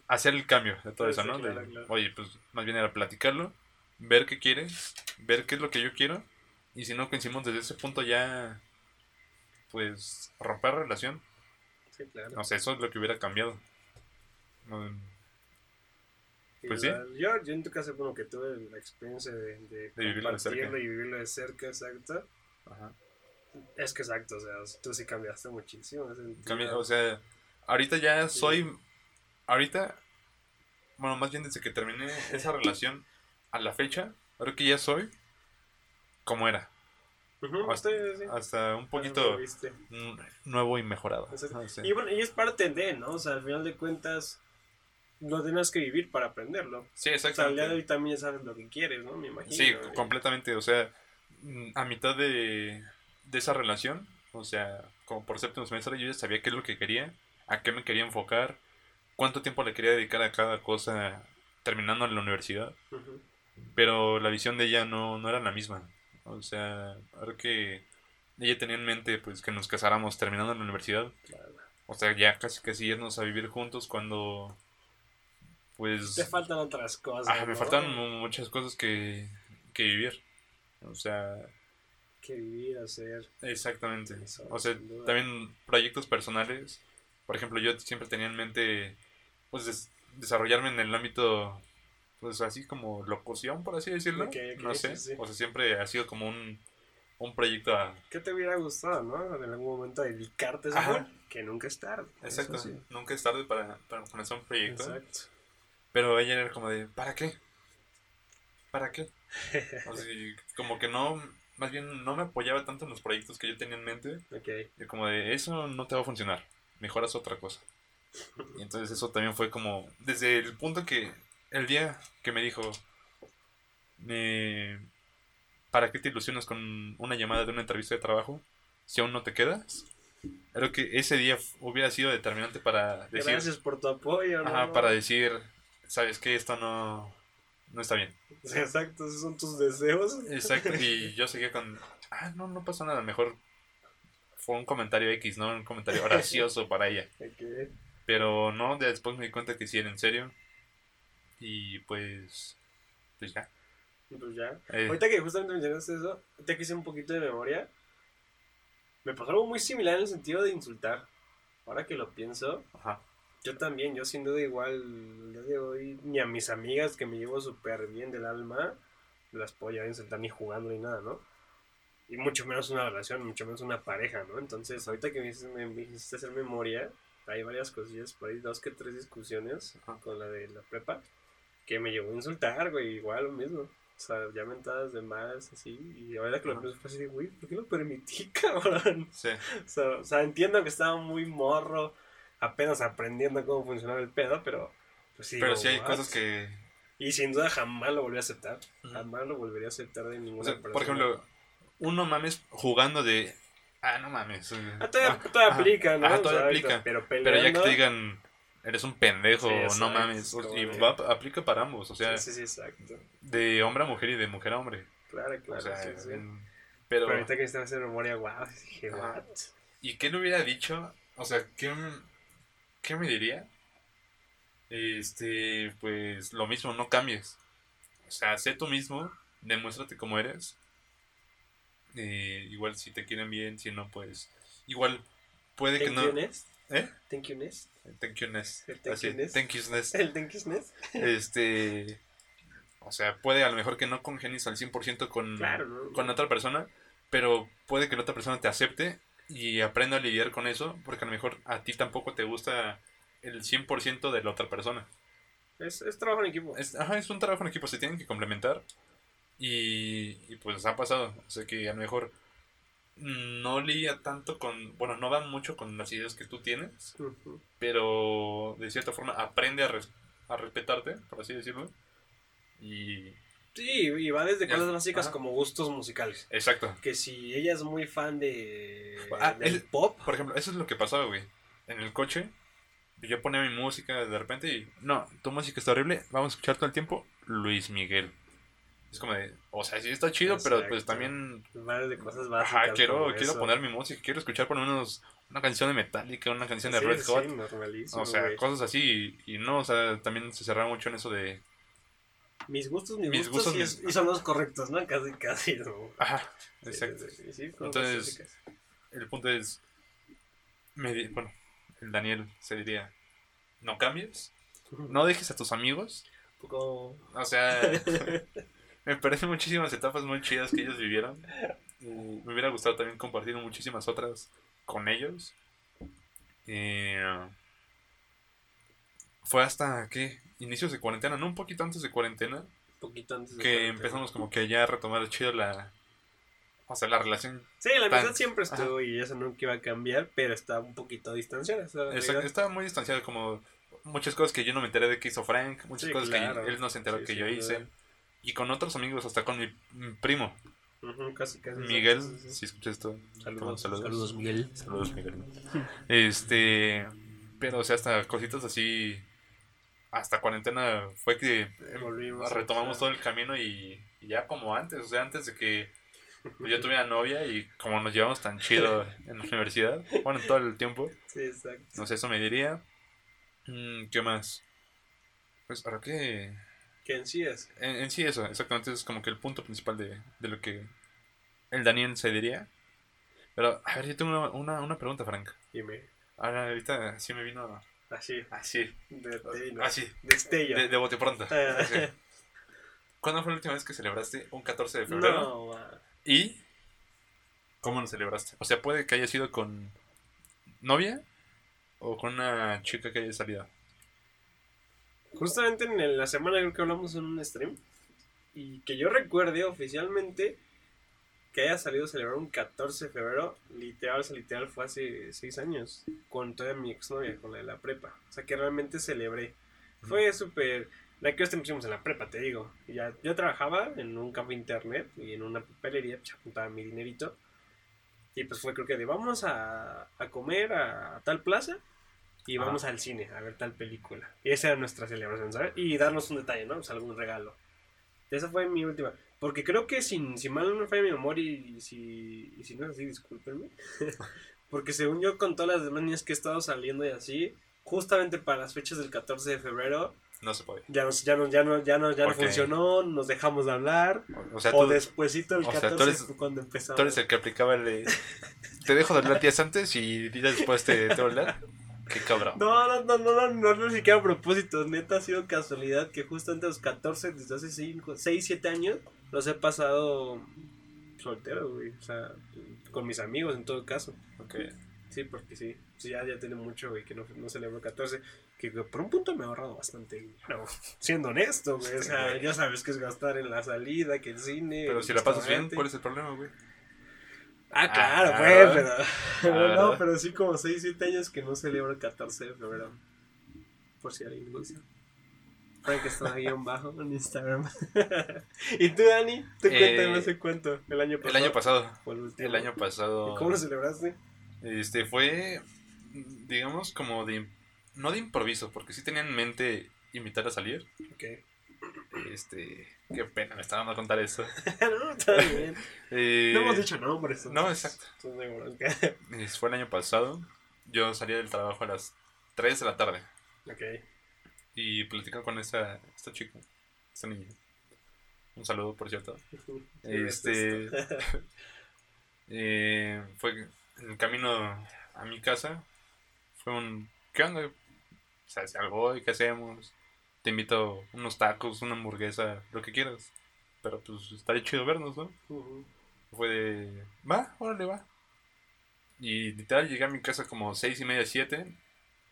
hacer el cambio de todo Sí, eso, ¿no? claro, De, claro. Oye, pues más bien era platicarlo, ver qué quieres, ver qué es lo que yo quiero, y si no coincidimos desde ese punto ya, pues romper relación. Sí, claro. O sea, eso es lo que hubiera cambiado. Pues sí. Yo, yo en tu caso como que tuve la experiencia de, de, De vivirlo de cerca. y vivirlo de cerca, exacto. ajá. Es que exacto, o sea, tú sí cambiaste muchísimo. o sea, ahorita ya soy. Ahorita. Bueno, más bien desde que terminé esa relación a la fecha, creo que ya soy como era. Hasta- sí, sí, sí. Hasta un poquito nuevo y mejorado. Sé. Y bueno, y es parte de, ¿no? O sea, al final de cuentas, lo tienes que vivir para aprenderlo. Sí, O sea, al día de exactamente. hoy también sabes lo que quieres, ¿no? Me imagino. Sí, completamente. O sea, mm, a mitad de, de esa relación, o sea, como por séptimo semestre, yo ya sabía qué es lo que quería, a qué me quería enfocar, cuánto tiempo le quería dedicar a cada cosa terminando en la universidad. Pero la visión de ella no, no era la misma. O sea, creo que ella tenía en mente pues que nos casáramos terminando la universidad. Claro. O sea, ya casi casi irnos a vivir juntos cuando pues Te faltan otras cosas. ah, me faltan mu- muchas cosas que, que vivir. O sea, Que vivir, hacer. exactamente. Eso, O sea, también proyectos personales. Por ejemplo, yo siempre tenía en mente pues des- desarrollarme en el ámbito pues así como locución, por así decirlo. No sé. sí, sí. O sea, siempre ha sido como un, un proyecto a... ¿Qué te hubiera gustado, no? En algún momento dedicarte a eso. Ajá. Que nunca es tarde. Exacto. Sí. Nunca es tarde para, para comenzar un proyecto. Exacto. Pero ella era como de, ¿para qué? ¿Para qué? *laughs* O sea, como que no, más bien no me apoyaba tanto en los proyectos que yo tenía en mente. Ok. Y como de, eso no te va a funcionar, mejoras otra cosa. Y entonces eso también fue como, desde el punto que, el día que me dijo, ¿para qué te ilusionas con una llamada de una entrevista de trabajo si aún no te quedas? Creo que ese día hubiera sido determinante para decir, Gracias por tu apoyo, ¿no? ajá, para decir, sabes que esto no, no está bien. Exacto, esos son tus deseos. Exacto, y *laughs* yo seguía con, ah, no, no pasa nada, mejor fue un comentario X, ¿no? Un comentario gracioso para ella. *laughs* Pero no, de- después me di cuenta que sí era en serio. Y pues, pues ya. Pues ya. Eh, Ahorita que justamente mencionaste eso, te quise un poquito de memoria. Me pasó algo muy similar en el sentido de insultar. Ahora que lo pienso, ajá, yo también, yo sin duda igual, el día de hoy, ni a mis amigas que me llevo súper bien del alma, las puedo llevar a insultar ni jugando ni nada, ¿no? Y mucho menos una relación, mucho menos una pareja, ¿no? Entonces, ahorita que me hiciste, me, me hiciste hacer memoria, hay varias cosillas, por ahí dos que tres discusiones Ajá. con la de la prepa, que me llevó a insultar, güey, igual lo mismo. O sea, ya mentadas de más, así, y ahora que lo pienso fue así güey, ¿por qué lo permití, *laughs* cabrón? sí, O sea, o sea, entiendo que estaba muy morro, apenas aprendiendo cómo funcionaba el pedo, pero pues sí. pero sí hay cosas que, Y sin duda jamás lo volví a aceptar. Jamás lo volvería a aceptar de ninguna o sea, persona. por ejemplo, uno mames jugando de, ah, no mames. Ah, todavía, ah, todavía aplica, ¿no? ajá, O sea, todavía aplica. Pero Pero ya que te digan, eres un pendejo, Sí, no mames. Y de- va, aplica para ambos, o sea, Sí, sí, sí, exacto. de hombre a mujer y de mujer a hombre. Claro, claro. o sea, sí, sí. Pero, pero... ahorita que estaba haciendo memoria, wow, dije, what? ¿Y qué le hubiera dicho? O sea, ¿qué, qué me diría? Este, pues lo mismo, no cambies. O sea, sé tú mismo, demuéstrate como eres. Eh, igual si te quieren bien, si no, pues. Igual puede que no. you. ¿Eh? Thank you, Ness. Thank you, Ness. El thank Así, you, Ness. thank you, Ness. El thank you. Este. O sea, puede a lo mejor que no congenies al 100% con, Claro, ¿no? con otra persona, pero puede que la otra persona te acepte y aprenda a lidiar con eso, porque a lo mejor a ti tampoco te gusta el 100% de la otra persona. Es, es trabajo en equipo. Es, ajá, es un trabajo en equipo, se tienen que complementar y, y pues ha pasado. O sea que a lo mejor no lidia tanto con, bueno, no van mucho con las ideas que tú tienes, pero de cierta forma aprende a, res- a respetarte, por así decirlo. Y... Sí, y va desde cosas básicas como gustos musicales. Exacto. Que si ella es muy fan de Ah, del es- pop, Por ejemplo, eso es lo que pasaba, güey. En el coche, yo ponía mi música de repente y, no, tu música está horrible, vamos a escuchar todo el tiempo Luis Miguel. Es como de, o sea, sí está chido, pero pues también, va desde cosas básicas. ajá, quiero, quiero eso. poner mi música, quiero escuchar por lo menos una canción de Metallica, una canción de Sí, Red sí, Hot. normalísimo, o sea, cosas así y, y no, o sea, también se cerraba mucho en eso de, Mis gustos, mis, mis gustos, gustos, y, mis- es- y son los correctos, ¿no? Casi, casi, ¿no? ajá, Sí, exacto. sí, sí, sí, Entonces. El punto es, me bueno, el Daniel se diría, no cambies, *laughs* no dejes a tus amigos poco... O sea, *laughs* me parecen muchísimas etapas muy chidas que ellos vivieron. Me hubiera gustado también compartir muchísimas otras con ellos. Eh, fue hasta, ¿qué? Inicios de cuarentena, no un poquito antes de cuarentena, Un poquito antes de que cuarentena. empezamos como que ya a retomar chido la... O sea, la relación. Sí, la amistad tan- siempre estuvo y eso nunca iba a cambiar, pero está un poquito distanciada. Exacto, estaba muy distanciado como muchas cosas que yo no me enteré de que hizo Frank, muchas Sí, cosas claro. que él no se enteró Sí, que sí, yo claro. Y con otros amigos, hasta con mi, primo, casi, casi. Miguel, sí, sí, sí. si escuchas esto. Saludos, saludos. saludos, Miguel. Saludos, Miguel. *laughs* Este, pero o sea, hasta cositas así, hasta cuarentena fue que Volvimos retomamos todo el camino y, y ya como antes, o sea, antes de que *laughs* yo tuviera novia y como nos llevamos tan chido en la universidad, bueno, todo el tiempo, Sí, exacto. no sé, eso me diría. Mm, ¿Qué más? Pues ahora que... Que en sí es. En, en sí eso, exactamente, es como que el punto principal de, de lo que el Daniel se diría. Pero, a ver, yo tengo una, una, una pregunta, Frank. Dime. Ahora, ahorita sí me vino Así. así, De, de, así, de, de bote pronto. Ah. *laughs* Así. ¿Cuándo fue la última vez que celebraste un 14 de febrero? No, va. ¿Y cómo lo celebraste? O sea, puede que haya sido con novia o con una chica que haya salido. Justamente en la semana creo que hablamos en un stream. Y que yo recuerde oficialmente que haya salido a celebrar un 14 de febrero. Literal, literal fue hace 6 años. Con toda mi exnovia, con la de la prepa. O sea que realmente celebré. Fue súper. La que hicimos en la prepa, te digo. Ya, yo trabajaba en un café internet y en una papelería, pues apuntaba mi dinerito. Y pues fue creo que de vamos a, a comer a, tal plaza y vamos al cine a ver tal película. Y esa era nuestra celebración, ¿sabes? Y darnos un detalle, ¿no? O sea, algún regalo. Esa fue mi última. Porque creo que sin, si mal no me falla mi memoria y si, y si no es así, discúlpenme. *laughs* Porque según yo con todas las demás niñas que he estado saliendo y así, justamente para las fechas del 14 de febrero, No se puede. ya nos, ya no, ya no, ya no, ya no funcionó, nos dejamos de hablar. O sea, o tú, despuesito del o sea, 14 tú eres- cuando empezamos. tú eres el que aplicaba el de, Te dejo de hablar días antes y días después te, te hablar. *laughs* Qué cabrón. No, no, no, no, no, no, ni siquiera a propósito. Neta ha sido casualidad que justo antes de los 14, desde hace 6, 7 años, los he pasado soltero, güey. O sea, con mis amigos en todo caso. Ok. Sí, porque sí. Sí, ya, ya tiene mucho, güey, que no, no celebro 14. Que güey, por un punto me he ahorrado bastante dinero. *laughs* Siendo honesto, güey. O sea, ya sabes que es gastar en la salida, que el cine. Pero el si la pasas bien. ¿cuál es el problema, güey? Ah, claro, Ah, pues, pero. Claro. No, pero sí como 6, 7 años que no celebro el 14 de febrero. Por si alguien gusta. Frank está ahí en bajo en Instagram. *laughs* ¿Y tú, Dani? Tú Eh, cuéntame ese cuento. El año El pasado. año pasado. el. El año pasado. ¿Y cómo lo celebraste? Este fue, digamos, como de. No de improviso, porque sí tenía en mente invitar a salir. Ok. Este. Qué pena, me está dando a contar eso. *laughs* no, está bien. Eh, No hemos dicho nombres. No, exacto. *laughs* Fue el año pasado. Yo salía del trabajo a las 3 de la tarde. ok. Y platicaba con esta, esta chica, esta niña. Un saludo, por cierto. *laughs* Este. eh, fue en el camino a mi casa. Fue un. ¿Qué onda? O sea, si algo hoy, ¿qué hacemos? Te invito unos tacos, una hamburguesa, lo que quieras. Pero pues estaría chido vernos, ¿no? Fue de. Va, órale, va. Y literal llegué a mi casa como seis y media, siete.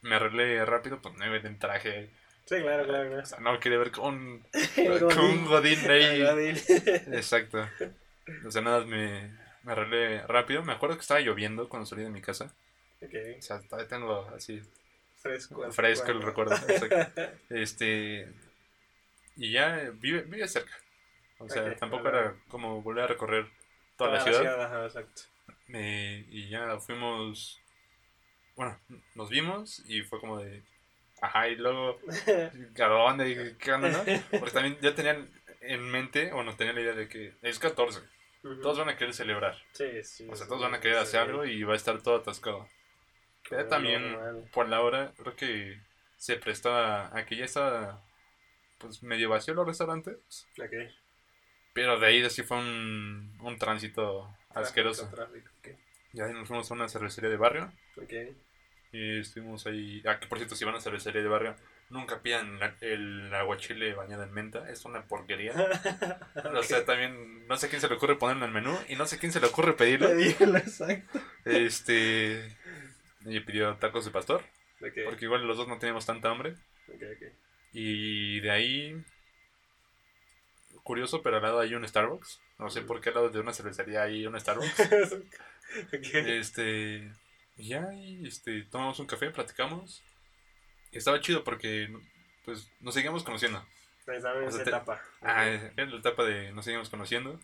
Me arreglé rápido, pues nueve en traje. Sí, claro, claro, O claro. sea, no quería ver con, *laughs* con un Godín. *laughs* ahí. Godín. *laughs* Exacto. O sea, nada, me, me arreglé rápido. Me acuerdo que estaba lloviendo cuando salí de mi casa. Ok. O sea, todavía tengo así Fresco. fresco el recuerdo. recuerdo. Exacto. *laughs* Este. Y ya vive, vive cerca. O sea, tampoco era como volver a recorrer toda la ciudad. ajá, exacto. Eh, y ya fuimos. Bueno, nos vimos y fue como de. Ajá, y luego. *laughs* ¿A dónde? ¿Qué onda, no? Porque también ya tenían en mente, o no tenía la idea de que es 14. Todos van a querer celebrar. Sí, sí. O sea, sí, todos van a querer sí. hacer algo y va a estar todo atascado. También, por la hora, creo que se prestaba a que ya estaba pues medio vacío los restaurantes. Pero de ahí sí fue un, un tránsito asqueroso. Tráfico, Ya nos fuimos a una cervecería de barrio. Y estuvimos ahí. Ah, que por cierto, si van a cervecería de barrio, Nunca pidan la- el aguachile bañado en menta, es una porquería. *laughs* O sea, también no sé quién se le ocurre ponerlo en el menú y no sé quién se le ocurre pedirlo. Pedílo, exacto. Este. Ella pidió tacos de pastor, porque igual los dos no teníamos tanta hambre. Y de ahí. Curioso, pero al lado hay un Starbucks. No sé por qué al lado de una cervecería hay un Starbucks. *laughs* Este. Y ya, y, este, tomamos un café, platicamos. Y estaba chido porque, pues, nos seguíamos conociendo. En O esa te- etapa. Ah, era la etapa de nos seguimos conociendo.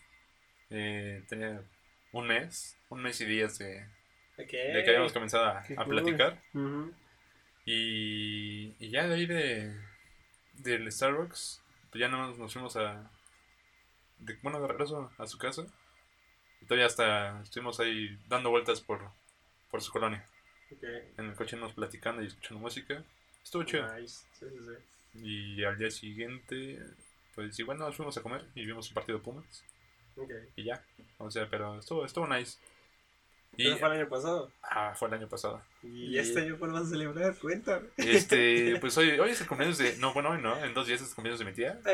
Eh, tenía un mes, un mes y días de, De que habíamos comenzado a, cool. platicar. Y, y ya de ahí de, del Starbucks, pues ya más nos fuimos a. De, bueno, de regreso a su casa. Y todavía hasta estuvimos ahí dando vueltas por, por su colonia. En el coche nos platicando y escuchando música. Estuvo chido. Nice. Sí, sí, sí. Y al día siguiente, pues igual nos fuimos a comer y vimos un partido de Pumas. Y ya. O sea, pero estuvo, estuvo nice. Y ¿Eso fue el año pasado? ah, fue el año pasado. ¿Y, Y- este año cuál vas a celebrar? Cuéntame. Este, *laughs* pues hoy, hoy es el cumpleaños de. No, bueno, hoy no. En dos días es el cumpleaños de mi tía. Ok.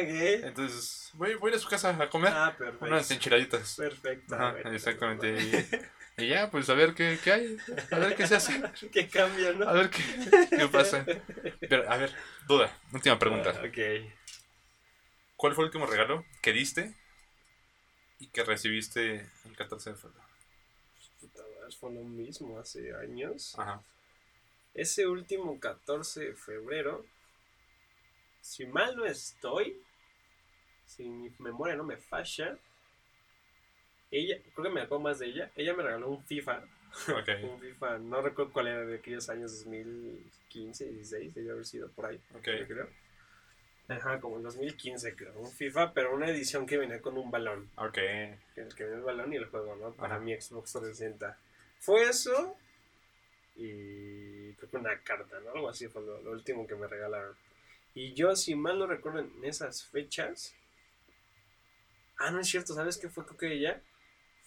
Entonces, voy, voy a ir a su casa a comer Ah, perfecto. unas enchiladitas. Perfecto. Ajá, exactamente. Y, y ya, pues a ver qué, qué hay. A ver qué se hace. *laughs* Que cambia, ¿no? A ver qué, qué pasa. Pero, a ver, duda. Última pregunta. Ah, ok. ¿Cuál fue el último regalo que diste y que recibiste el 14 de febrero? Fue lo mismo hace años. Ajá. Ese último 14 de febrero, si mal no estoy, si mi memoria no me falla, ella, creo que me acuerdo más de ella, ella me regaló un FIFA, *laughs* un FIFA, no recuerdo cuál era de aquellos años 2015, 16, debió haber sido por ahí, Ok. yo creo. Ajá, como en 2015 creo, un FIFA, pero una edición que venía con un balón, Ok. que, que venía el balón y el juego, ¿no? Para Ajá. mi Xbox 360. Fue eso y creo que una carta, ¿no? Algo así fue lo, lo último que me regalaron. Y yo, si mal no recuerdo en esas fechas... Ah, no es cierto, ¿sabes qué fue? Creo que ella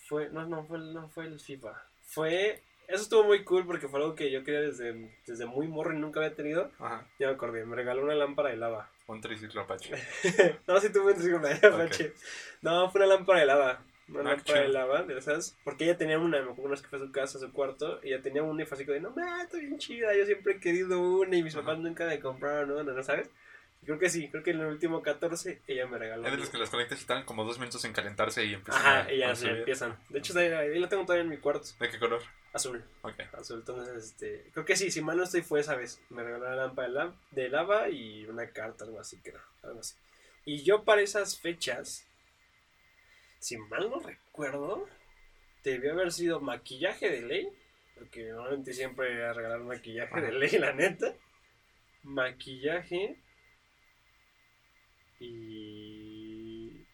fue... No, no fue, el- no fue el FIFA. Fue... Eso estuvo muy cool porque fue algo que yo quería desde, desde muy morro y nunca había tenido. Ajá. Ya me acordé, me regaló una lámpara de lava. Un triciclo Apache. *laughs* no, sí tuve un triciclo de Apache. No, fue una lámpara de lava. Una Ah, lámpara de chido. lava, esas. Porque ella tenía una, me acuerdo que fue a su casa, a su cuarto. Y ella tenía una y fue así como de, no, ma, está bien chida. Yo siempre he querido una y mis Ajá. papás nunca me compraron una, ¿no sabes? Creo que sí, creo que en el último 14 ella me regaló. Es de los que las conectas tardan como dos minutos en calentarse y empiezan Ajá, y ya se empiezan. De hecho, ahí, la tengo todavía en mi cuarto, ¿De qué color? azul. Ok. Azul, entonces, este, creo que sí, si mal no estoy fue esa vez. Me regaló una lámpara de, la- de lava y una carta, algo así, creo, algo así. Y yo para esas fechas, si mal no recuerdo, debió haber sido maquillaje de ley, porque normalmente siempre a regalar maquillaje de ley, la neta. Maquillaje y...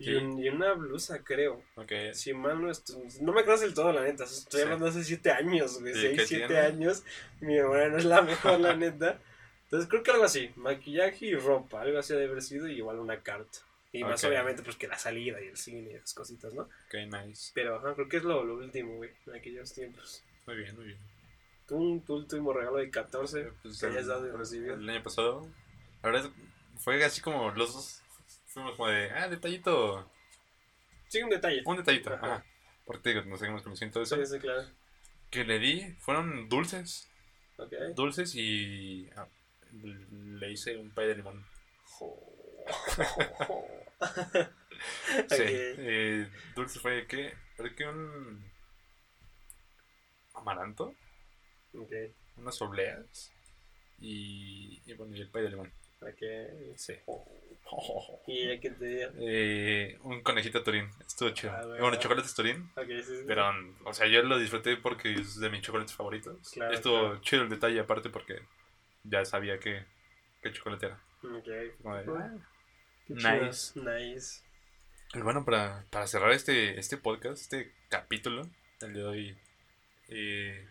Y, Sí. un- y una blusa, creo. Ok. Si mal no estoy, no me conoces del todo, la neta. Estoy Sí. hablando hace 7 años, güey. Sí, 6, ¿qué 7 tiene? años. Mi memoria no es la mejor, la *laughs* neta. Entonces creo que algo así. Maquillaje y ropa. Algo así de haber sido y igual una carta. Y más obviamente pues que la salida y el cine y esas cositas, ¿no? Ok, nice. Pero ajá, creo que es lo, lo último, güey. En aquellos tiempos. Muy bien, muy bien. Tú, tu último regalo de 14. Eh, pues, que hayas dado y recibido. El año pasado, la verdad, fue así como los dos fuimos como de, ah, detallito, Sí, un detalle. un detallito, Ajá. ajá. Porque nos seguimos conociendo todo eso. Sí, sí, claro. Que le di, fueron dulces, Ok. dulces y ah, le hice un pay de limón. *laughs* Sí, eh, dulce fue que, creo que un amaranto, Ok. unas obleas y, y bueno, y el pay de limón. Ok. Sí. Y ya que te. Eh, un conejito turín, estuvo chido. Ah, bueno. bueno, chocolates turín, Ok, sí, sí. pero, o sea, yo lo disfruté porque es de mis chocolates favoritos. Claro, estuvo claro. chido el detalle aparte porque ya sabía que, qué chocolate era. Qué Nice. chido. Nice. Y bueno, para, para cerrar este, este podcast, este capítulo, el de hoy, eh,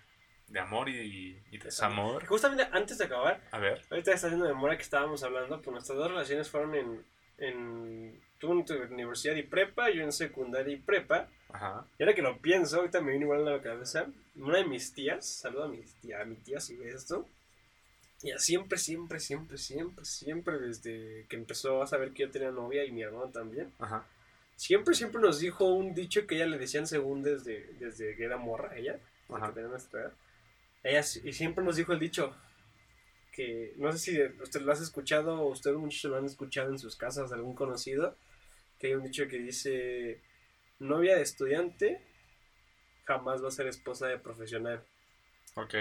de amor y, y desamor. Justamente antes de acabar, A ver, ahorita está haciendo memoria que estábamos hablando, pues nuestras dos relaciones fueron en, en tú en tu universidad y prepa, yo en secundaria y prepa. ajá, Y ahora que lo pienso, ahorita me viene igual a la cabeza, una de mis tías, saludo a mi tía, a mi tía si ve esto, Ya siempre, siempre, siempre, siempre, siempre, desde que empezó a saber que yo tenía novia y mi hermano también, Ajá. siempre, siempre nos dijo un dicho que ella le decían según desde, desde que era morra, ella, Ajá. que tenía nuestra edad. Ella, y siempre nos dijo el dicho, que no sé si usted lo has escuchado o ustedes muchos lo han escuchado en sus casas, algún conocido, que hay un dicho que dice, novia de estudiante jamás va a ser esposa de profesional. Ok.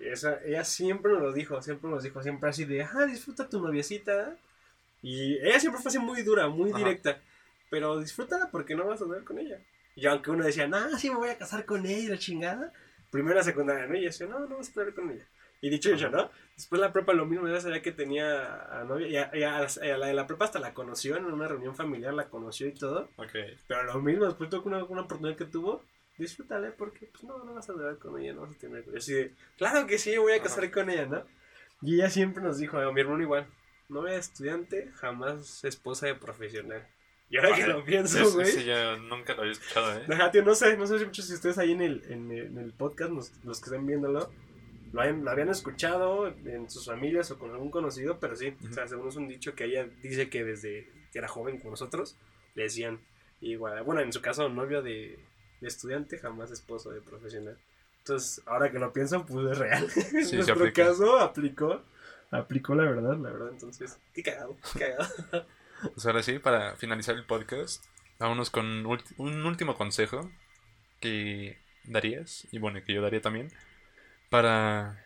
Y Esa, ella siempre nos lo dijo, siempre nos dijo, siempre así de, ah, disfruta tu noviecita. Y ella siempre fue así muy dura, muy Ajá. directa. Pero disfrútala porque no vas a andar con ella. Y aunque uno decía, nah, sí me voy a casar con ella, la chingada. Primero la secundaria, ¿no? Y ella decía, no, no vas a estar con ella. Y dicho y hecho, ¿no? Después la prepa lo mismo, ya sabía que tenía a novia. Y a, y a- a la de la prepa hasta la conoció en una reunión familiar, la conoció y todo. Ok. Pero lo mismo, después de una, una oportunidad que tuvo, disfrútale porque pues no, no vas a andar con ella, no vas a tener... Yo así de, claro que sí, voy a casar con ella, ¿no? Y ella siempre nos dijo, a mi hermano igual, novia de estudiante, jamás esposa de profesional. Y ahora que Vale. lo pienso, güey... ese ya nunca lo había escuchado, ¿eh? Ajá, tío, no sé, no sé si muchos de ustedes ahí en el, en el, en el podcast, los, los que estén viéndolo, lo, hayan- lo habían escuchado en sus familias o con algún conocido, pero sí, o sea, según es un dicho que ella dice que desde que era joven con nosotros, le decían, igual, bueno, en su caso, novio de, de estudiante, jamás esposo de profesional. Entonces, ahora que lo pienso, pues es real. *laughs* en nuestro aplica. caso, aplicó, aplicó la verdad, la verdad, entonces, qué cagado, qué cagado. *laughs* Pues ahora sí, para finalizar el podcast, vámonos con un último consejo que darías, y bueno, que yo daría también, para...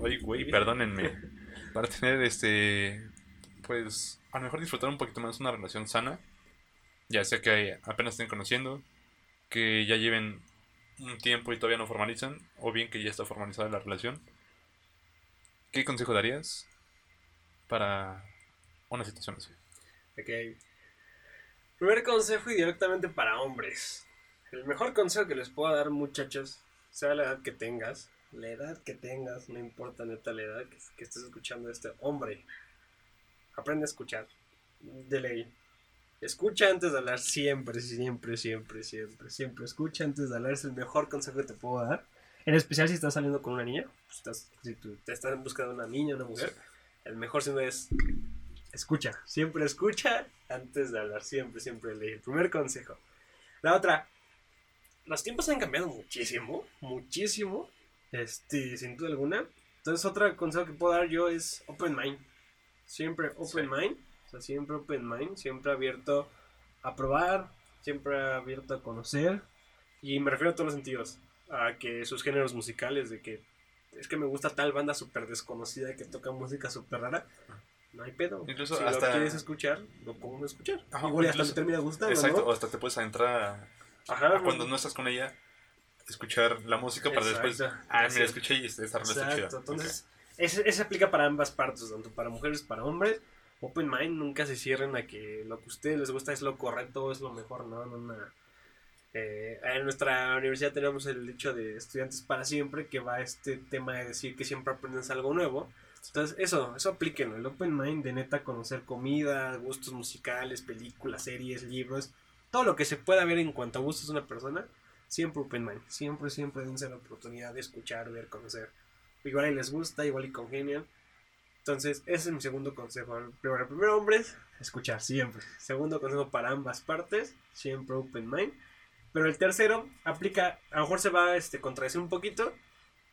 Oye, güey, perdónenme. *laughs* Para tener este... Pues a lo mejor disfrutar un poquito más una relación sana, ya sea que apenas estén conociendo, que ya lleven un tiempo y todavía no formalizan, o bien que ya está formalizada la relación. ¿Qué consejo darías para una situación así? Ok. Primer consejo y directamente para hombres. El mejor consejo que les puedo dar, muchachos, sea la edad que tengas, la edad que tengas, no importa neta la edad que, que estés escuchando este hombre, aprende a escuchar. De ley. Escucha antes de hablar siempre, siempre, siempre, siempre, siempre. Escucha antes de hablar, es el mejor consejo que te puedo dar. En especial si estás saliendo con una niña, pues estás, si tú te estás en busca de una niña, una mujer, el mejor signo es escucha, siempre escucha antes de hablar, siempre, siempre leer. Primer consejo. La otra, los tiempos han cambiado muchísimo, muchísimo, este, sin duda alguna. Entonces, otro consejo que puedo dar yo es open mind. Siempre open Sí. mind, sea, siempre open mind, siempre abierto a probar, siempre abierto a conocer. Y me refiero a todos los sentidos, a que sus géneros musicales, de que es que me gusta tal banda súper desconocida que toca música súper rara. No hay pedo. Incluso si hasta- lo quieres escuchar, lo pongo a escuchar. Ajá, Igual y hasta incluso- me termina gustando, Exacto, ¿no? o hasta te puedes entrar a, Ajá, a cuando no estás con ella, escuchar la música para después. Exacto. Ah, Sí. mira, escuché y esta rola está chida. Entonces, ese, ese aplica para ambas partes, tanto para mujeres, para hombres. Open mind, nunca se cierren a que lo que a ustedes les gusta es lo correcto, es lo mejor, no, no, no. Eh, en nuestra universidad tenemos el dicho de estudiantes para siempre, que va este tema de decir que siempre aprendes algo nuevo. Entonces, eso, eso aplíquenlo. El open mind de neta conocer comida, gustos musicales, películas, series, libros, todo lo que se pueda ver en cuanto a gustos de una persona, siempre open mind. Siempre, siempre dense la oportunidad de escuchar, ver, conocer. Igual y les gusta, igual y congenian. Entonces, ese es mi segundo consejo. Primero, primero, hombres, escuchar siempre. Segundo consejo para ambas partes, siempre open mind. Pero el tercero aplica, a lo mejor se va a este, contradecir un poquito,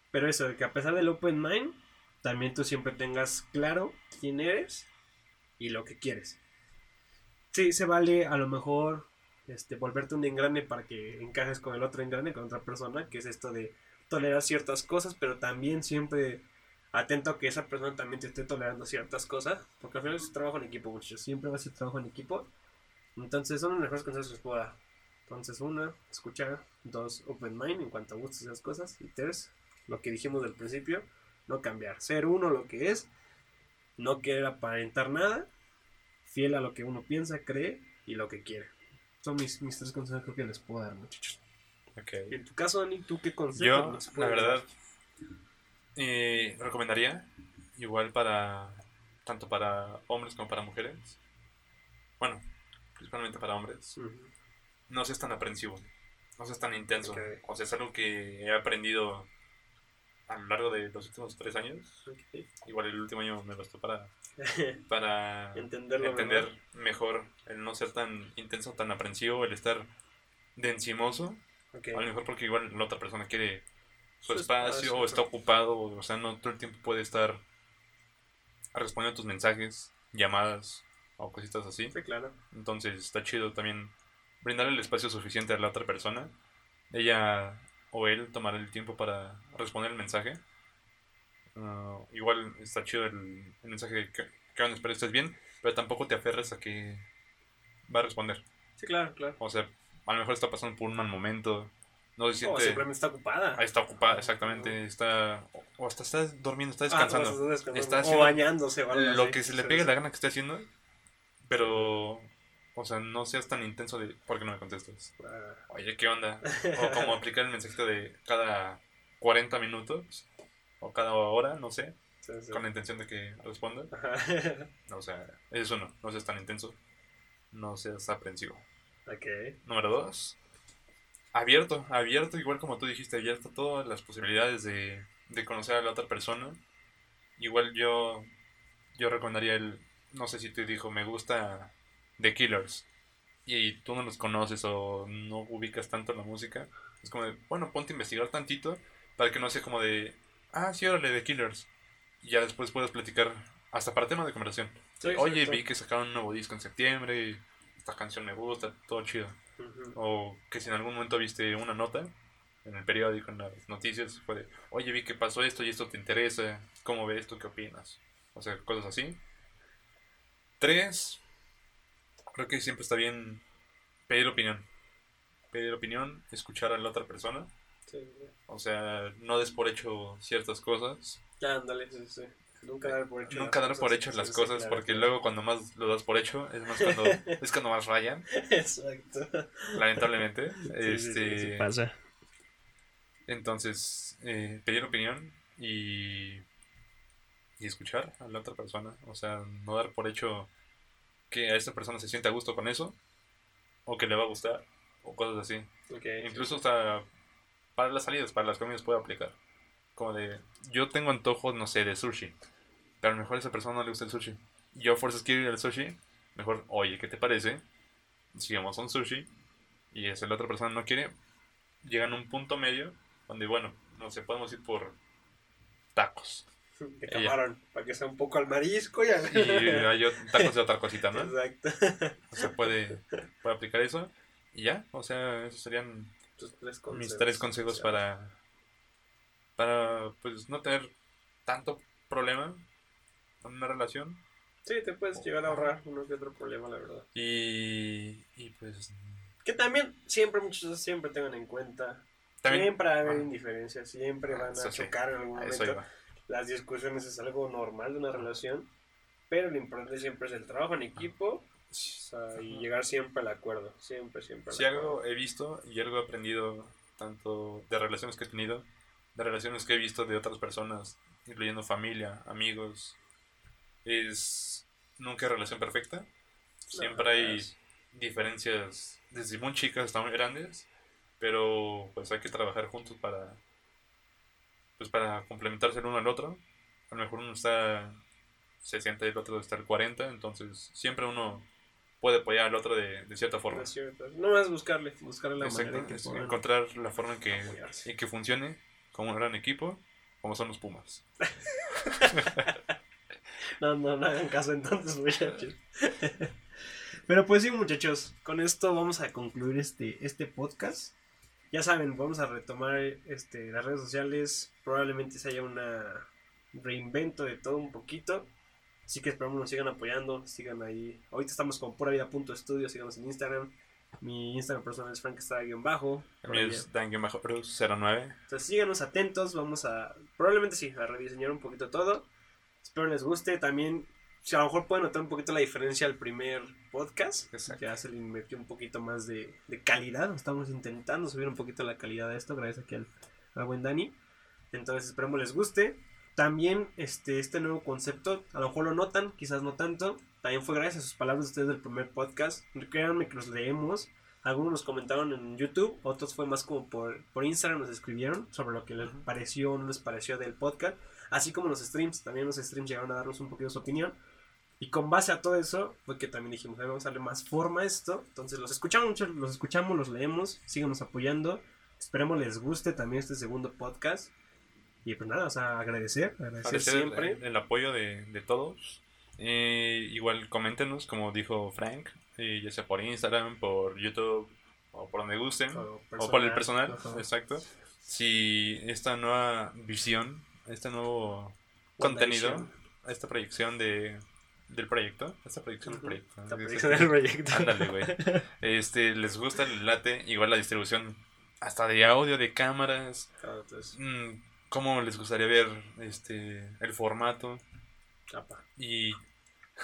pero eso, de que a pesar del open mind, también tú siempre tengas claro quién eres y lo que quieres. Sí, se vale a lo mejor este, volverte un engrane para que encajes con el otro engrane, con otra persona, que es esto de tolerar ciertas cosas, pero también siempre atento a que esa persona también te esté tolerando ciertas cosas, porque al final es trabajo en equipo, muchachos, siempre va a ser trabajo en equipo. Entonces son los mejores consejos que les puedo dar. Entonces, una, escuchar. Dos, open mind en cuanto a gustos y esas cosas. Y tres, lo que dijimos del principio, no cambiar. Ser uno lo que es, no querer aparentar nada, fiel a lo que uno piensa, cree y lo que quiere. Son mis, mis tres consejos que les puedo dar, muchachos. Ok. Y en tu caso, Dani, ¿tú qué consejos Yo, nos la verdad, dar? Eh, recomendaría, igual para, tanto para hombres como para mujeres, bueno, principalmente para hombres, no seas tan aprensivo, no seas tan intenso. O sea, es algo que he aprendido a lo largo de los últimos tres años. Igual el último año me bastó para, *laughs* para Entenderlo entender mejor el no ser tan intenso, tan aprensivo, el estar de encimoso. A lo mejor porque igual la otra persona quiere su, Su espacio, espacio, o está ocupado, o sea, no todo el tiempo puede estar respondiendo a tus mensajes, llamadas o cositas así. Sí, claro. Entonces está chido también brindarle el espacio suficiente a la otra persona. Ella o él tomará el tiempo para responder el mensaje. Ah, igual está chido el, el mensaje de que, que van a esperar estés bien, pero tampoco te aferres a que va a responder. Sí, claro, claro. O sea, a lo mejor está pasando por un mal momento. No se O siente... simplemente está ocupada. Ahí está ocupada, exactamente. Está, o- o hasta está durmiendo, está Ah, descansando. o está descansando. Está o bañándose o lo que se le pegue la gana que esté haciendo, pero, o sea, no seas tan intenso de, ¿por qué no me contestas? Ah, Oye, ¿qué onda? *laughs* O como aplicar el mensajito de cada 40 minutos, o cada hora, no sé, sí, sí. con la intención de que responda. Ajá. *laughs* O sea, eso no, no seas tan intenso, no seas aprensivo. ok. Número dos, abierto, abierto, igual como tú dijiste, abierto a todas las posibilidades de, de conocer a la otra persona. Igual yo, yo recomendaría el, no sé si te dijo, me gusta The Killers y tú no los conoces o no ubicas tanto la música. Es como de, bueno, ponte a investigar tantito para que no sea como de, ah, sí, órale, The Killers. Y ya después puedes platicar hasta para tema de conversación. Sí, Oye, vi que sacaron un nuevo disco en septiembre, y esta canción me gusta, todo chido. O que si en algún momento viste una nota en el periódico, en las noticias, fue de, oye, vi que pasó esto y esto te interesa, ¿cómo ves tú? ¿Qué opinas? O sea, cosas así. Tres, creo que siempre está bien pedir opinión. Pedir opinión, escuchar a la otra persona. Sí. O sea, no des por hecho ciertas cosas. Ya, ándale, sí, sí. Nunca dar por hecho Nunca las dar por cosas. hecho Sí, las cosas, claro, porque luego cuando más lo das por hecho, es más cuando, *laughs* es cuando más rayan, Exacto. lamentablemente. *laughs* Sí, sí, sí, este, sí pasa. Entonces, eh, pedir opinión y, y escuchar a la otra persona. O sea, no dar por hecho que a esta persona se siente a gusto con eso, o que le va a gustar, o cosas así. Ok. Incluso hasta para las salidas, para las comidas puede aplicar. Como de, yo tengo antojo, no sé, de sushi, pero a lo mejor a esa persona no le gusta el sushi. Yo a fuerzas quiero ir al sushi, mejor, oye, ¿qué te parece? Si vamos a un sushi y esa la otra persona no quiere, llegan a un punto medio donde, bueno, no sé, podemos ir por tacos. De camarón, para que sea un poco al marisco y al... Y hay tacos de otra cosita, ¿no? Exacto. O sea, puede, puede aplicar eso. Y ya, o sea, esos serían tres mis tres consejos para para pues no tener tanto problema en una relación Sí, te puedes llegar a ahorrar uno que otro problema, la verdad. y, y pues Que también, siempre, muchos siempre tengan en cuenta. también siempre va a haber Ah. indiferencias, siempre van a Eso sí. chocar en algún eso momento. Las discusiones es algo normal de una relación, pero lo importante siempre es el trabajo en equipo o sea, y llegar siempre al acuerdo. Siempre, siempre. al Si acuerdo. algo he visto y algo he aprendido tanto de relaciones que he tenido, de relaciones que he visto de otras personas, incluyendo familia, amigos, es nunca relación perfecta. Siempre hay es- diferencias desde muy chicas hasta muy grandes, pero pues hay que trabajar juntos para pues para complementarse el uno al otro. A lo mejor uno está 60 y el otro está al 40, entonces siempre uno puede apoyar al otro de, de cierta forma. No es cierto. No más buscarle, buscarle la Exacto, manera en que es puedan encontrar la forma en que, en que funcione como un gran equipo, como son los Pumas. *laughs* No, no, no hagan caso entonces, muchachos. *laughs* Pero pues sí, muchachos, con esto vamos a concluir este, este podcast. Ya saben, vamos a retomar este, las redes sociales. Probablemente se haya una reinvento de todo un poquito. Así que esperamos nos sigan apoyando, sigan ahí. Ahorita estamos con pura vida.estudio, síganos en Instagram. Mi Instagram personal es frank bajo. El mío es Dan-Cruz09. Entonces síganos atentos, vamos a, probablemente sí, a rediseñar un poquito todo. Espero les guste. También, si a lo mejor pueden notar un poquito la diferencia al primer podcast, Exacto. ya se le invirtió un poquito más de, de calidad. Estamos intentando subir un poquito la calidad de esto, gracias aquí al, al buen Dani. Entonces esperemos les guste. También este, este nuevo concepto, a lo mejor lo notan, quizás no tanto. También fue gracias a sus palabras de ustedes del primer podcast. Créanme que los leemos. Algunos nos comentaron en YouTube, otros fue más como por, por Instagram, nos escribieron sobre lo que les pareció o no les pareció del podcast. Así como los streams, también los streams llegaron a darnos un poquito su opinión. Y con base a todo eso, fue que también dijimos, "A ver, vamos a darle más forma a esto. Entonces los escuchamos mucho, los escuchamos, los leemos, síganos apoyando. Esperemos les guste también este segundo podcast. Y pues nada, o sea, agradecer, agradecer, Agradecer siempre. el, el apoyo de, de todos. Eh, igual coméntenos, como dijo Frank, eh, ya sea por Instagram, por YouTube o por donde gusten. O O por el personal, ajá. exacto. Si esta nueva visión, este nuevo contenido, esta proyección de, del proyecto, esta proyección del proyecto. Esta es- proyección del proyecto. Ándale, güey. *laughs* Este, les gusta el late, igual la distribución hasta de audio, de cámaras, Claro, entonces, mm, cómo les gustaría ver este el formato y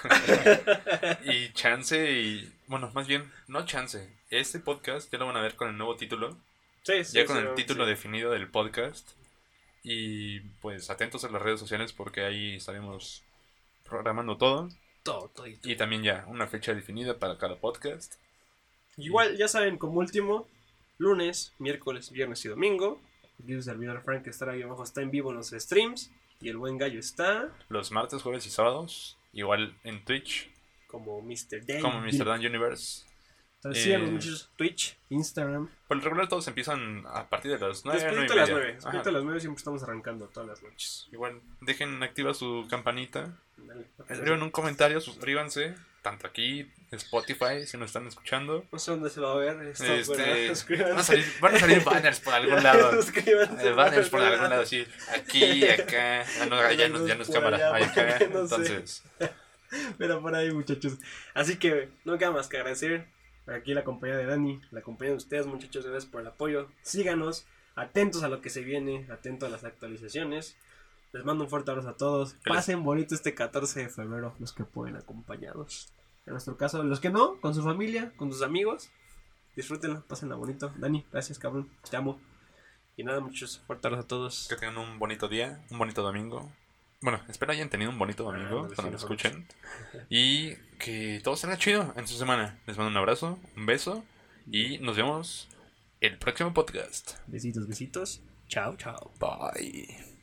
*laughs* y chance y bueno, más bien no chance. Este podcast ya lo van a ver con el nuevo título Sí, sí, ya con sí, el sí. título definido del podcast. Y pues atentos a las redes sociales porque ahí estaremos programando todo. Todo, todo. y todo. Y también ya una fecha definida para cada podcast. Igual, ya saben, como último, lunes, miércoles, viernes y domingo. Su servidor Frank que estará ahí abajo, está en vivo en los streams. Y el buen gallo está Los martes, jueves y sábados. Igual en Twitch, como Mr. Dan. como Mr. Dan Universe. Entonces síganos Eh, muchos Twitch, Instagram. Por el regular todos empiezan a partir de las 9, Después 9 de las 9. media. Después de las 9 siempre estamos arrancando todas las noches. Igual dejen activa su campanita. Dale. Escriban un comentario, suscríbanse. Tanto aquí, Spotify, si nos están escuchando. No sé dónde se va a ver esto, Este, *laughs* pero van, a salir, van a salir banners por algún lado. *laughs* Suscríbanse. Eh, banners por algún lado, así. Aquí, *laughs* acá. Ah, no, ya no, ya no es Por cámara. allá, acá. no sé. Entonces, Pero por ahí, muchachos. Así que no queda más que agradecer aquí la compañía de Dani, la compañía de ustedes, muchachos. Gracias por el apoyo. Síganos, atentos a lo que se viene, atentos a las actualizaciones. Les mando un fuerte abrazo a todos. Pasen bonito este 14 de febrero, los que pueden acompañados. En nuestro caso, los que no, con su familia, con sus amigos. Disfrútenlo, pásenla bonito. Dani, gracias, cabrón. Te amo. Y nada, muchachos, fuerte abrazo a todos. que tengan un bonito día, un bonito domingo. Bueno, espero hayan tenido un bonito domingo ándale, cuando lo escuchen. Y que todo salga chido en su semana. Les mando un abrazo, un beso. Y nos vemos el próximo podcast. Besitos, besitos. Chao, chao. Bye.